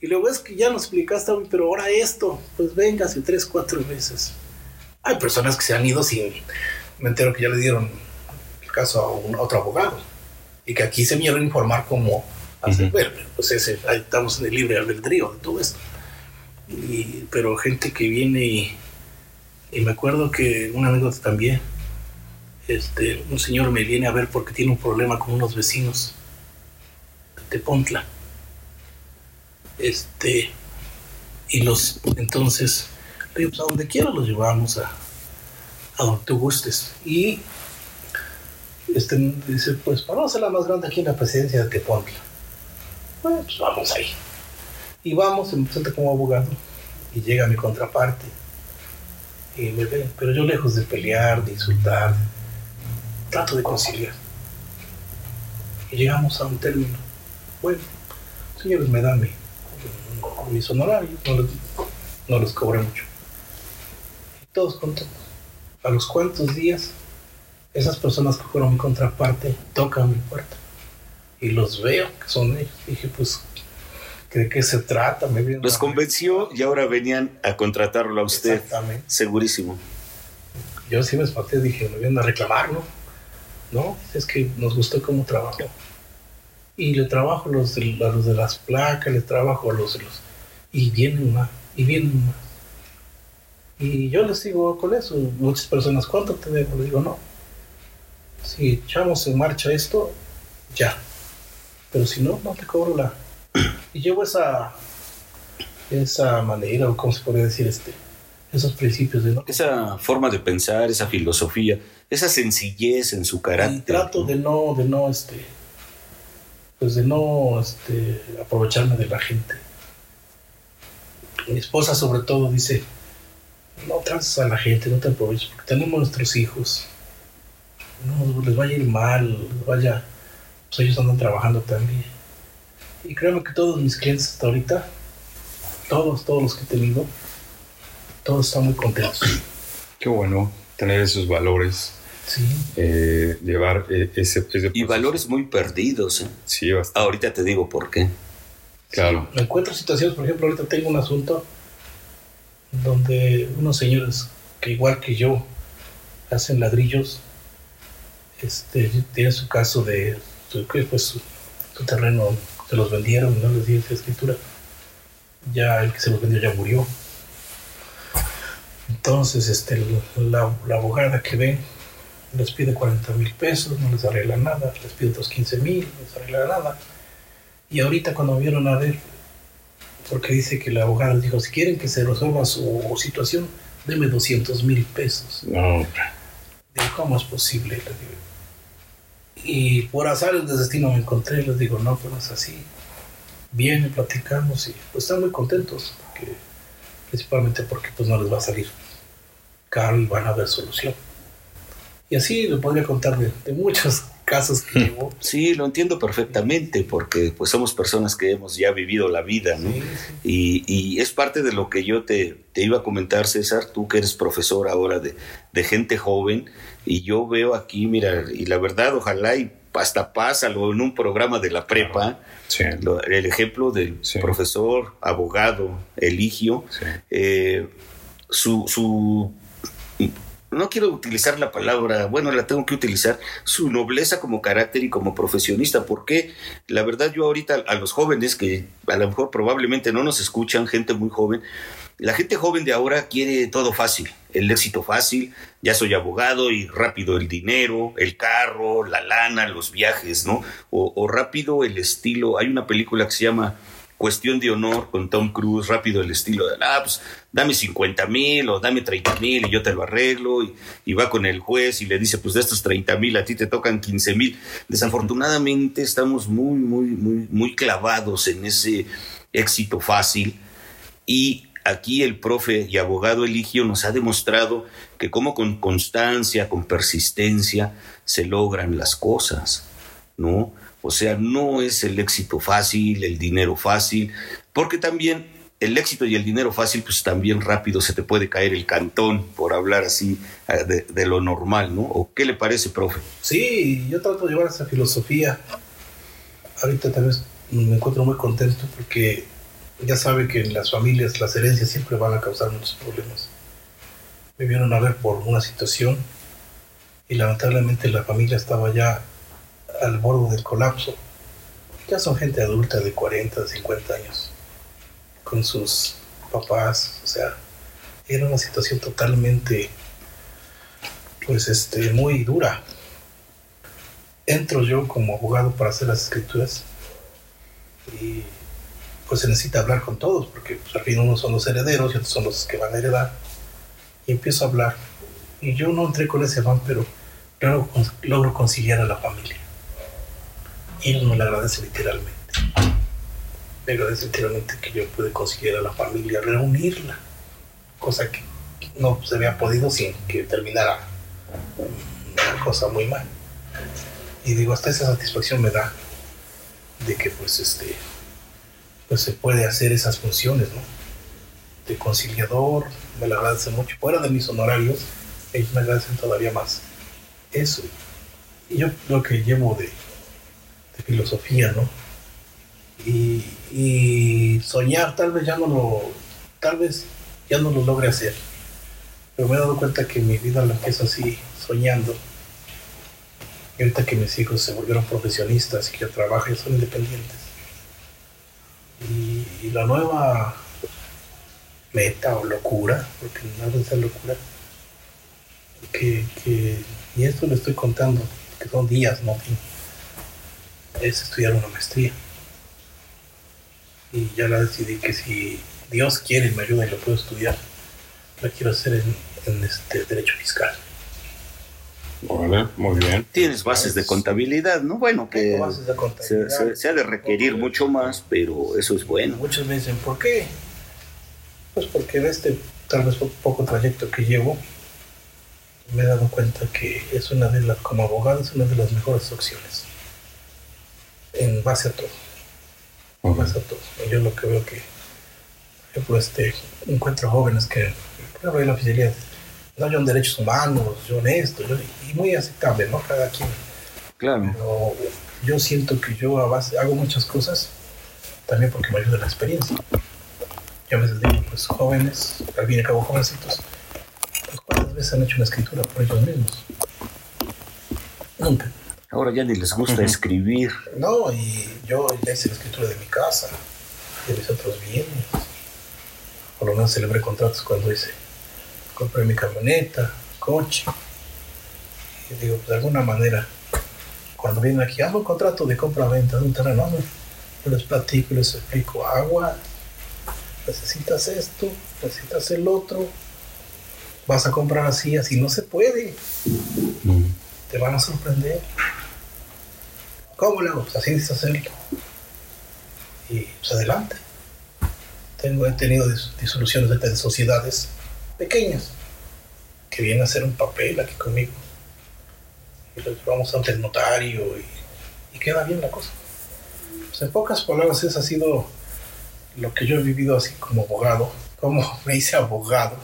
Y luego es que ya nos explicaste, pero ahora esto, pues véngase tres, cuatro veces. Hay personas que se han ido sin, me entero que ya le dieron el caso a, un, a otro abogado y que aquí se vinieron a informar cómo hacer, bueno, pues ese, ahí estamos en el libre albedrío de todo esto. Y, pero gente que viene y, y me acuerdo que una anécdota también, este, un señor me viene a ver porque tiene un problema con unos vecinos de Tepontla. Este, y los, entonces, pues a donde quiera los llevamos a, a donde tú gustes. Y este, dice, pues vamos a hacer la más grande aquí en la presidencia de Tepontla. Bueno, pues vamos ahí. Y vamos, me presenta como abogado y llega mi contraparte y me ve, pero yo lejos de pelear, de insultar, trato de conciliar. Y llegamos a un término. Bueno, señores, me dan mi, mis honorarios, no les, no les cobré mucho. Y todos contentos. A los cuantos días, esas personas que fueron mi contraparte tocan mi puerta. Y los veo, que son ellos. Dije, pues, ¿de qué se trata? Me vienen Los convenció y ahora venían a contratarlo a usted. Exactamente. Segurísimo. Yo sí me espanté, dije, me vienen a reclamar, ¿no? No, es que nos gustó cómo trabajó. Y le trabajo a los de, a los de las placas, le trabajo a los de los... Y vienen más, y vienen más. Y yo les sigo con eso. Muchas personas, ¿cuánto te debo? Le digo, no. Si echamos en marcha esto, ya. Pero si no, no te cobro la... Y llevo esa... Esa manera, o cómo se podría decir, este... Esos principios de no Esa forma de pensar, esa filosofía, esa sencillez en su Y carácter. trato ¿no? de no, de no, este, pues de no, este, aprovecharme de la gente. Mi esposa sobre todo dice, no trates a la gente, no te aproveches, porque tenemos nuestros hijos. No les vaya a ir mal, les vaya, pues ellos andan trabajando también. Y créeme que todos mis clientes hasta ahorita, todos, todos los que he tenido, todos están muy contentos. Qué bueno tener esos valores, Sí. eh, llevar eh, ese, ese Y valores muy perdidos. ¿eh? Sí, bastante. Ahorita te digo por qué. Claro. Me encuentro situaciones, por ejemplo, ahorita tengo un asunto donde unos señores que igual que yo hacen ladrillos, este, tienen su caso de su, que, pues, su, su terreno, se los vendieron, no les di esa escritura. Ya el que se los vendió ya murió. Entonces, este, la, la abogada que ven les pide 40 mil pesos, no les arregla nada, les pide otros 15 mil, no les arregla nada. Y ahorita cuando vieron a ver, porque dice que la abogada les dijo, si quieren que se resuelva su situación, deme 200 mil pesos. No, Digo, ¿cómo es posible? Les digo. Y por azar el destino me encontré, les digo, no, pues no es así. Vienen, platicamos y pues están muy contentos, porque, principalmente porque pues no les va a salir caro y van a ver solución. Y así le podría contar de, de muchos casos que llevo. Sí, lo entiendo perfectamente porque pues somos personas que hemos ya vivido la vida, ¿no? Sí, sí. Y, y es parte de lo que yo te, te iba a comentar, César, tú que eres profesor ahora de, de gente joven, y yo veo aquí, mira, y la verdad, ojalá y hasta pásalo en un programa de la prepa. el ejemplo del profesor, abogado, Eligio, eh, su, su no quiero utilizar la palabra, bueno, la tengo que utilizar, su nobleza como carácter y como profesionista, porque la verdad yo ahorita a los jóvenes que a lo mejor probablemente no nos escuchan, gente muy joven, la gente joven de ahora quiere todo fácil, el éxito fácil, ya soy abogado y rápido el dinero, el carro, la lana, los viajes, ¿no? O, rápido el estilo, hay una película que se llama cuestión de honor con Tom Cruise, rápido el estilo de, ah, pues dame 50 mil o dame 30 mil y yo te lo arreglo, y, va con el juez y le dice, pues de estos 30 mil a ti te tocan 15 mil. Desafortunadamente estamos muy, muy, muy, muy clavados en ese éxito fácil y aquí el profe y abogado Eligio nos ha demostrado que como con constancia, con persistencia, se logran las cosas, ¿no? O sea, no es el éxito fácil, el dinero fácil, porque también el éxito y el dinero fácil, pues también rápido se te puede caer el cantón, por hablar así eh, de, lo normal, ¿no? ¿O qué le parece, profe? Sí, yo trato de llevar esa filosofía. Ahorita tal me encuentro muy contento porque ya sabe que en las familias las herencias siempre van a causar muchos problemas. Me vieron a ver por una situación y lamentablemente la familia estaba ya al borde del colapso. Ya son gente adulta de 40, 50 años, con sus papás, o sea, era una situación totalmente, pues, este, muy dura. Entro yo como abogado para hacer las escrituras y pues se necesita hablar con todos, porque pues, al fin unos son los herederos y otros son los que van a heredar. Y empiezo a hablar. Y yo no entré con ese afán, pero logro, logro conciliar a la familia él no le agradece literalmente. Le agradece literalmente que yo pude conseguir a la familia, reunirla, cosa que no se había podido sin que terminara una cosa muy mal. Y digo, hasta esa satisfacción me da de que pues este pues se puede hacer esas funciones, ¿no? De conciliador, me lo agradece mucho. Fuera de mis honorarios, ellos me agradecen todavía más. Eso. Y yo lo que llevo de, filosofía, ¿no? Y, soñar tal vez ya no lo, tal vez ya no lo logre hacer. Pero me he dado cuenta que mi vida la empiezo así, soñando. Y ahorita que mis hijos se volvieron profesionistas y que yo trabajo y son independientes. Y, la nueva meta o locura, porque nada es locura, que, que, y esto le estoy contando, que son días, no es estudiar una maestría. Y ya la decidí que si Dios quiere me ayuda y lo puedo estudiar, la quiero hacer en, este derecho fiscal. Vale, muy bien. Tienes bases de contabilidad, ¿no? Bueno, que Se, ha de requerir mucho más, pero eso es bueno. Muchos me dicen, ¿por qué? Pues porque en este tal vez poco trayecto que llevo, me he dado cuenta que es una de las, como abogado, es una de las mejores opciones en base a todo. En base a todo. Yo lo que veo que, por ejemplo, este, encuentro jóvenes que, por la oficialidad, no, yo en derechos humanos, yo en esto, y muy aceptable, ¿no? Cada quien. Claro. Pero yo siento que yo a base, hago muchas cosas también porque me ayuda la experiencia. Yo a veces digo, pues jóvenes, al fin y al cabo jovencitos, pues cuántas veces han hecho una escritura por ellos mismos. Nunca. Ahora ya ni les gusta escribir. No, y yo ya hice la escritura de mi casa, de mis otros bienes. Por lo menos celebré contratos cuando hice. Compré mi camioneta, coche. Y digo, pues de alguna manera, cuando vienen aquí, hago un contrato de compra-venta de un terreno. Yo les platico y les explico, agua, necesitas esto, necesitas el otro, vas a comprar así, así no se puede. Mm. Te van a sorprender. ¿Cómo le hago? Pues así es hacerlo. Y pues adelante. Tengo, he tenido disoluciones de, sociedades pequeñas que vienen a hacer un papel aquí conmigo. Y los llevamos ante el notario y, queda bien la cosa. Pues en pocas palabras, ese ha sido lo que yo he vivido así como abogado, como me hice abogado.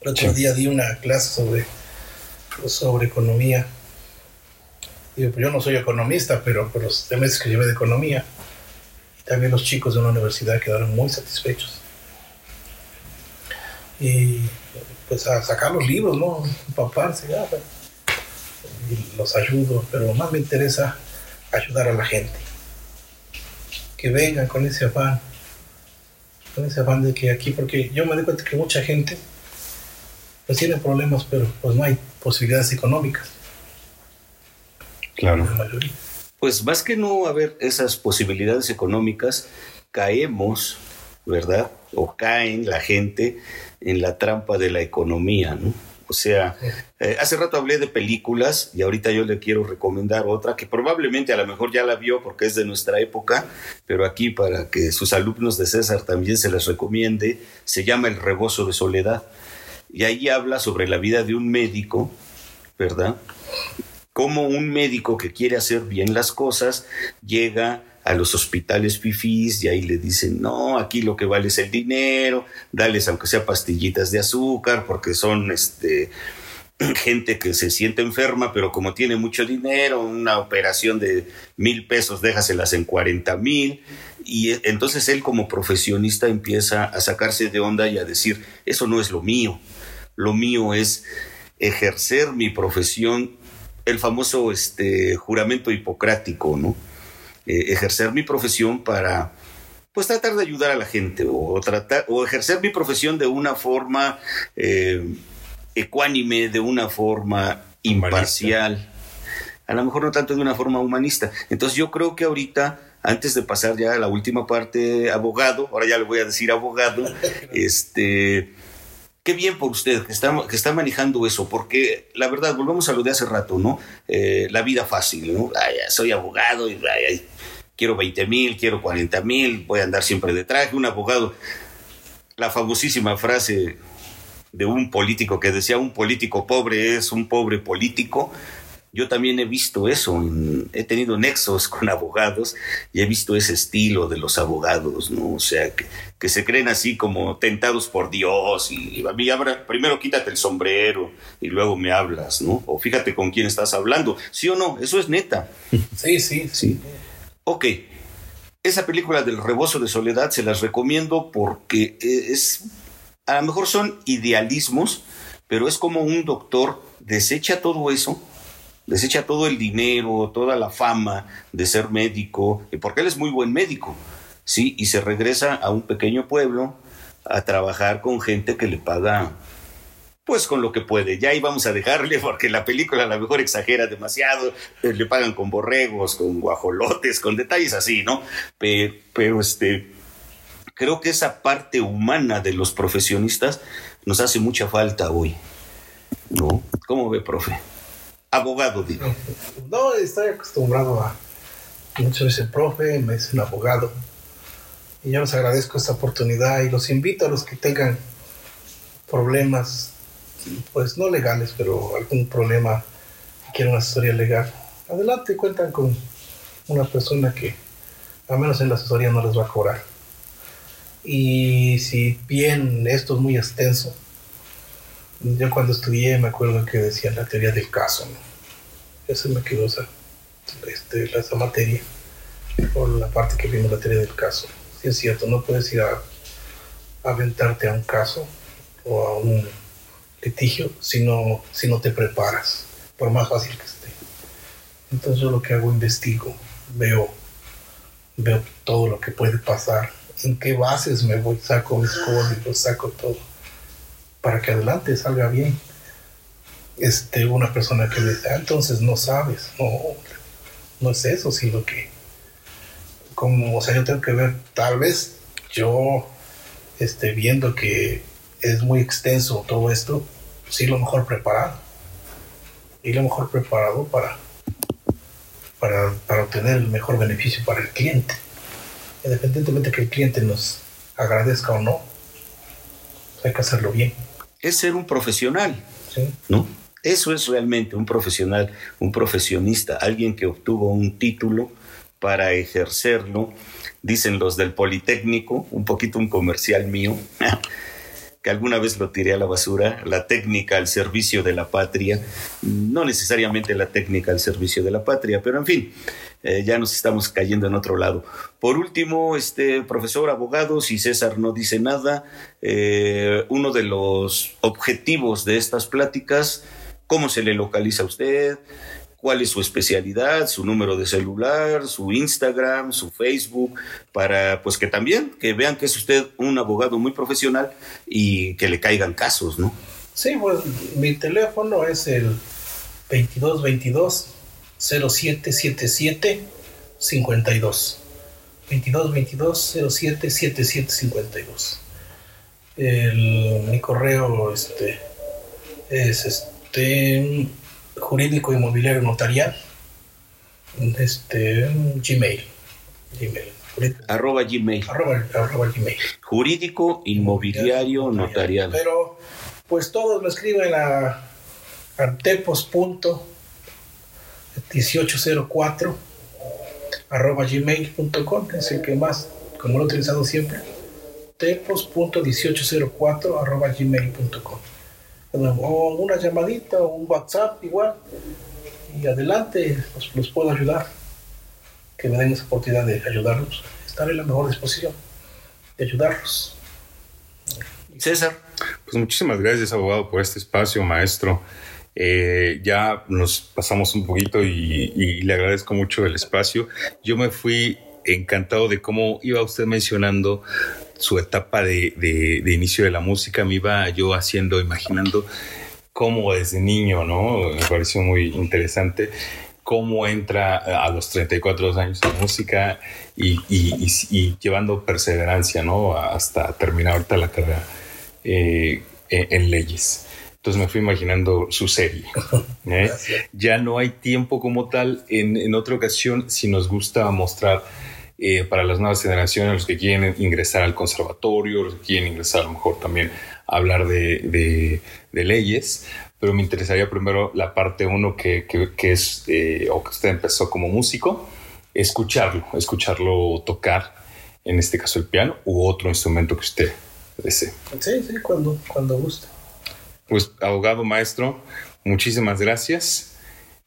El otro día di una clase sobre, sobre economía Yo, yo no soy economista, pero por los semestres que llevé de economía, también los chicos de una universidad quedaron muy satisfechos. Y pues a sacar los libros, ¿no? Empaparse, ya, pues, y los ayudo, pero más me interesa ayudar a la gente. Que vengan con ese afán, con ese afán de que aquí, porque yo me doy cuenta que mucha gente pues tiene problemas, pero pues no hay posibilidades económicas. Claro. La mayoría. Pues más que no haber esas posibilidades económicas, caemos, ¿verdad? O caen la gente en la trampa de la economía, ¿no? O sea, eh, hace rato hablé de películas y ahorita yo le quiero recomendar otra que probablemente a lo mejor ya la vio porque es de nuestra época, pero aquí para que sus alumnos de César también se les recomiende, se llama El rebozo de soledad. Y ahí habla sobre la vida de un médico, ¿verdad? Cómo un médico que quiere hacer bien las cosas llega a los hospitales fifís y ahí le dicen, no, aquí lo que vale es el dinero, dales aunque sea pastillitas de azúcar, porque son este gente que se siente enferma, pero como tiene mucho dinero, una operación de mil pesos, déjaselas en cuarenta mil. Y e- entonces él como profesionista empieza a sacarse de onda y a decir, eso no es lo mío, lo mío es ejercer mi profesión, el famoso este, juramento hipocrático, ¿no? Eh, ejercer mi profesión para pues tratar de ayudar a la gente o tratar o ejercer mi profesión de una forma eh, ecuánime, de una forma imparcial, a lo mejor no tanto de una forma humanista. Entonces yo creo que ahorita antes de pasar ya a la última parte abogado, ahora ya le voy a decir abogado, este qué bien por usted que está, manejando eso, porque la verdad, volvemos a lo de hace rato, ¿no? Eh, la vida fácil, ¿no? Soy abogado y quiero 20 mil, quiero 40 mil, voy a andar siempre de un abogado. La famosísima frase de un político que decía, un político pobre es un pobre político. Yo también he visto eso, en- he tenido nexos con abogados y he visto ese estilo de los abogados, ¿no? O sea, que, que se creen así como tentados por Dios y, y a mí habla, primero quítate el sombrero y luego me hablas, ¿no? O fíjate con quién estás hablando, ¿sí o no? Eso es neta. Sí, sí, Sí. Ok. Esa película del rebozo de soledad se las recomiendo porque es. A lo mejor son idealismos, pero es como un doctor desecha todo eso, desecha todo el dinero, toda la fama de ser médico, porque él es muy buen médico, ¿sí? Y se regresa a un pequeño pueblo a trabajar con gente que le paga pues con lo que puede. Ya íbamos a dejarle porque la película a lo mejor exagera demasiado, eh, le pagan con borregos, con guajolotes, con detalles así, ¿no? Pero, pero este, creo que esa parte humana de los profesionistas nos hace mucha falta hoy, ¿no? ¿Cómo ve, profe? Abogado, digo. No, estoy acostumbrado a muchas veces profe, me dicen abogado. Y yo les agradezco esta oportunidad y los invito a los que tengan problemas, pues no legales, pero algún problema que quieran una asesoría legal. Adelante, cuentan con una persona que, al menos en la asesoría, no les va a cobrar. Y si bien esto es muy extenso, yo cuando estudié me acuerdo que decían la teoría del caso, ¿no? Eso me quedó esa, materia, por la parte que vimos la teoría del caso. Es cierto, no puedes ir a, a aventarte a un caso o a un litigio si no, si no te preparas, por más fácil que esté. Entonces yo lo que hago, investigo, veo, veo todo lo que puede pasar, en qué bases me voy, saco mis códigos, saco todo, para que adelante salga bien. Este, una persona que me dice, ah, entonces no sabes, no, no es eso, sino que, como, o sea, yo tengo que ver, tal vez yo, este, viendo que es muy extenso todo esto, sí lo mejor preparado, y lo mejor preparado para, para, para obtener el mejor beneficio para el cliente, independientemente que el cliente nos agradezca o no, hay que hacerlo bien, Es ser un profesional, ¿sí? ¿no? Eso es realmente un profesional, un profesionista, alguien que obtuvo un título para ejercerlo. Dicen los del Politécnico, un poquito un comercial mío. que alguna vez lo tiré a la basura, la técnica al servicio de la patria, no necesariamente la técnica al servicio de la patria, pero en fin, eh, ya nos estamos cayendo en otro lado. Por último, este profesor, abogado, si César no dice nada, eh, uno de los objetivos de estas pláticas, ¿cómo se le localiza a usted? cuál es su especialidad, su número de celular, su Instagram, su Facebook, para pues que también que vean que es usted un abogado muy profesional y que le caigan casos, ¿no? Sí, pues mi teléfono es el 2222 0777 52. 2222 0777 52. El, mi correo este, es este jurídico inmobiliario notarial, este, Gmail. Gmail. Arroba Gmail. Arroba, Gmail. Jurídico inmobiliario notarial. Pero, pues todos me escriben a artepos.1804 arroba gmail.com, es el que más, como lo he utilizado siempre, tepos.1804 arroba gmail.com o una llamadita o un WhatsApp igual y adelante los, puedo ayudar que me den esa oportunidad de ayudarlos. Estar en la mejor disposición de ayudarlos. César. Pues muchísimas gracias abogado por este espacio maestro eh, ya nos pasamos un poquito y, le agradezco mucho el espacio yo me fui encantado de cómo iba usted mencionando su etapa de, de, inicio de la música, me iba yo haciendo, imaginando cómo desde niño, ¿no? Me pareció muy interesante cómo entra a los 34 años en música y, y, llevando perseverancia, ¿no? Hasta terminar ahorita la carrera eh, en, leyes. Entonces me fui imaginando su serie. ¿eh? Ya no hay tiempo como tal. En, en otra ocasión, si nos gusta mostrar eh, para las nuevas generaciones, los que quieren ingresar al conservatorio, los que quieren ingresar a lo mejor también a hablar de, de, leyes, pero me interesaría primero la parte uno que, que, es, eh, o que usted empezó como músico, escucharlo, escucharlo tocar, en este caso el piano, u otro instrumento que usted desee. Sí, sí, cuando, cuando guste. Pues, abogado maestro, muchísimas gracias.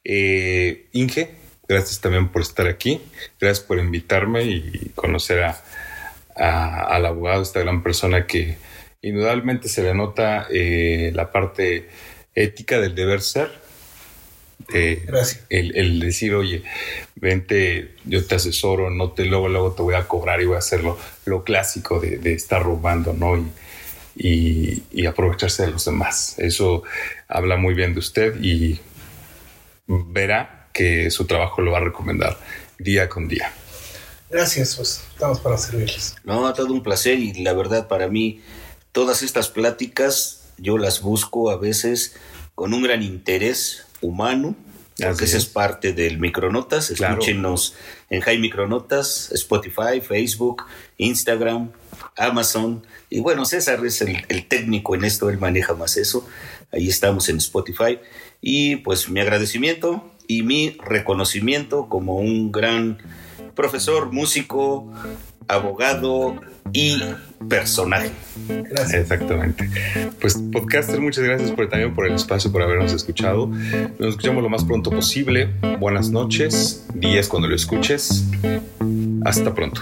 Eh, Inge, Gracias también por estar aquí. Gracias por invitarme y conocer a, al abogado, esta gran persona que indudablemente se le nota eh, la parte ética del deber ser. Gracias. El, decir, oye, vente, yo te asesoro, no te luego, luego te voy a cobrar y voy a hacer lo, clásico de, estar robando, ¿no? Y, y, aprovecharse de los demás. Eso habla muy bien de usted y verá que su trabajo lo va a recomendar día con día. Gracias, pues estamos para servirles. No, ha todo un placer y la verdad para mí todas estas pláticas yo las busco a veces con un gran interés humano, porque esa es parte del Micronotas. Escúchenos en High Micronotas, Spotify, Facebook, Instagram, Amazon. Y bueno, César es el, el técnico en esto, él maneja más eso. Ahí estamos en Spotify. Y pues mi agradecimiento y mi reconocimiento como un gran profesor, músico, abogado y personaje. Gracias. Exactamente. Pues podcaster, muchas gracias por, también por el espacio, por habernos escuchado. Nos escuchamos lo más pronto posible. Buenas noches, días cuando lo escuches. Hasta pronto.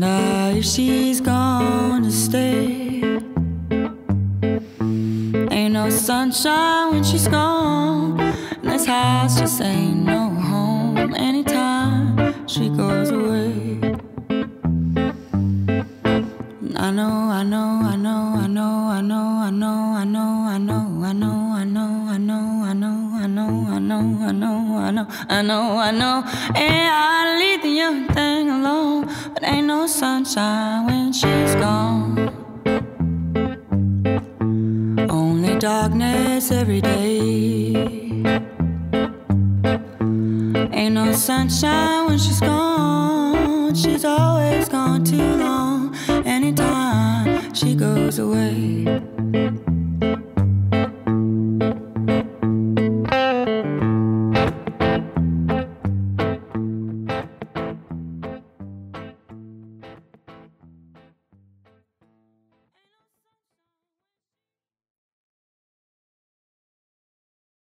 Wonder if she's gonna stay. Ain't no sunshine when she's gone. This house just ain't no home anytime she goes away. I know, I know, I know, I know, I know, I know, I know, I know, I know, I know, I know, I know, I know, I know, I know, I know, I know. And I leave the young thing alone, but ain't no sunshine when she's gone. Only darkness every day. Ain't no sunshine when she's gone. She's always gone too long. Anytime she goes away.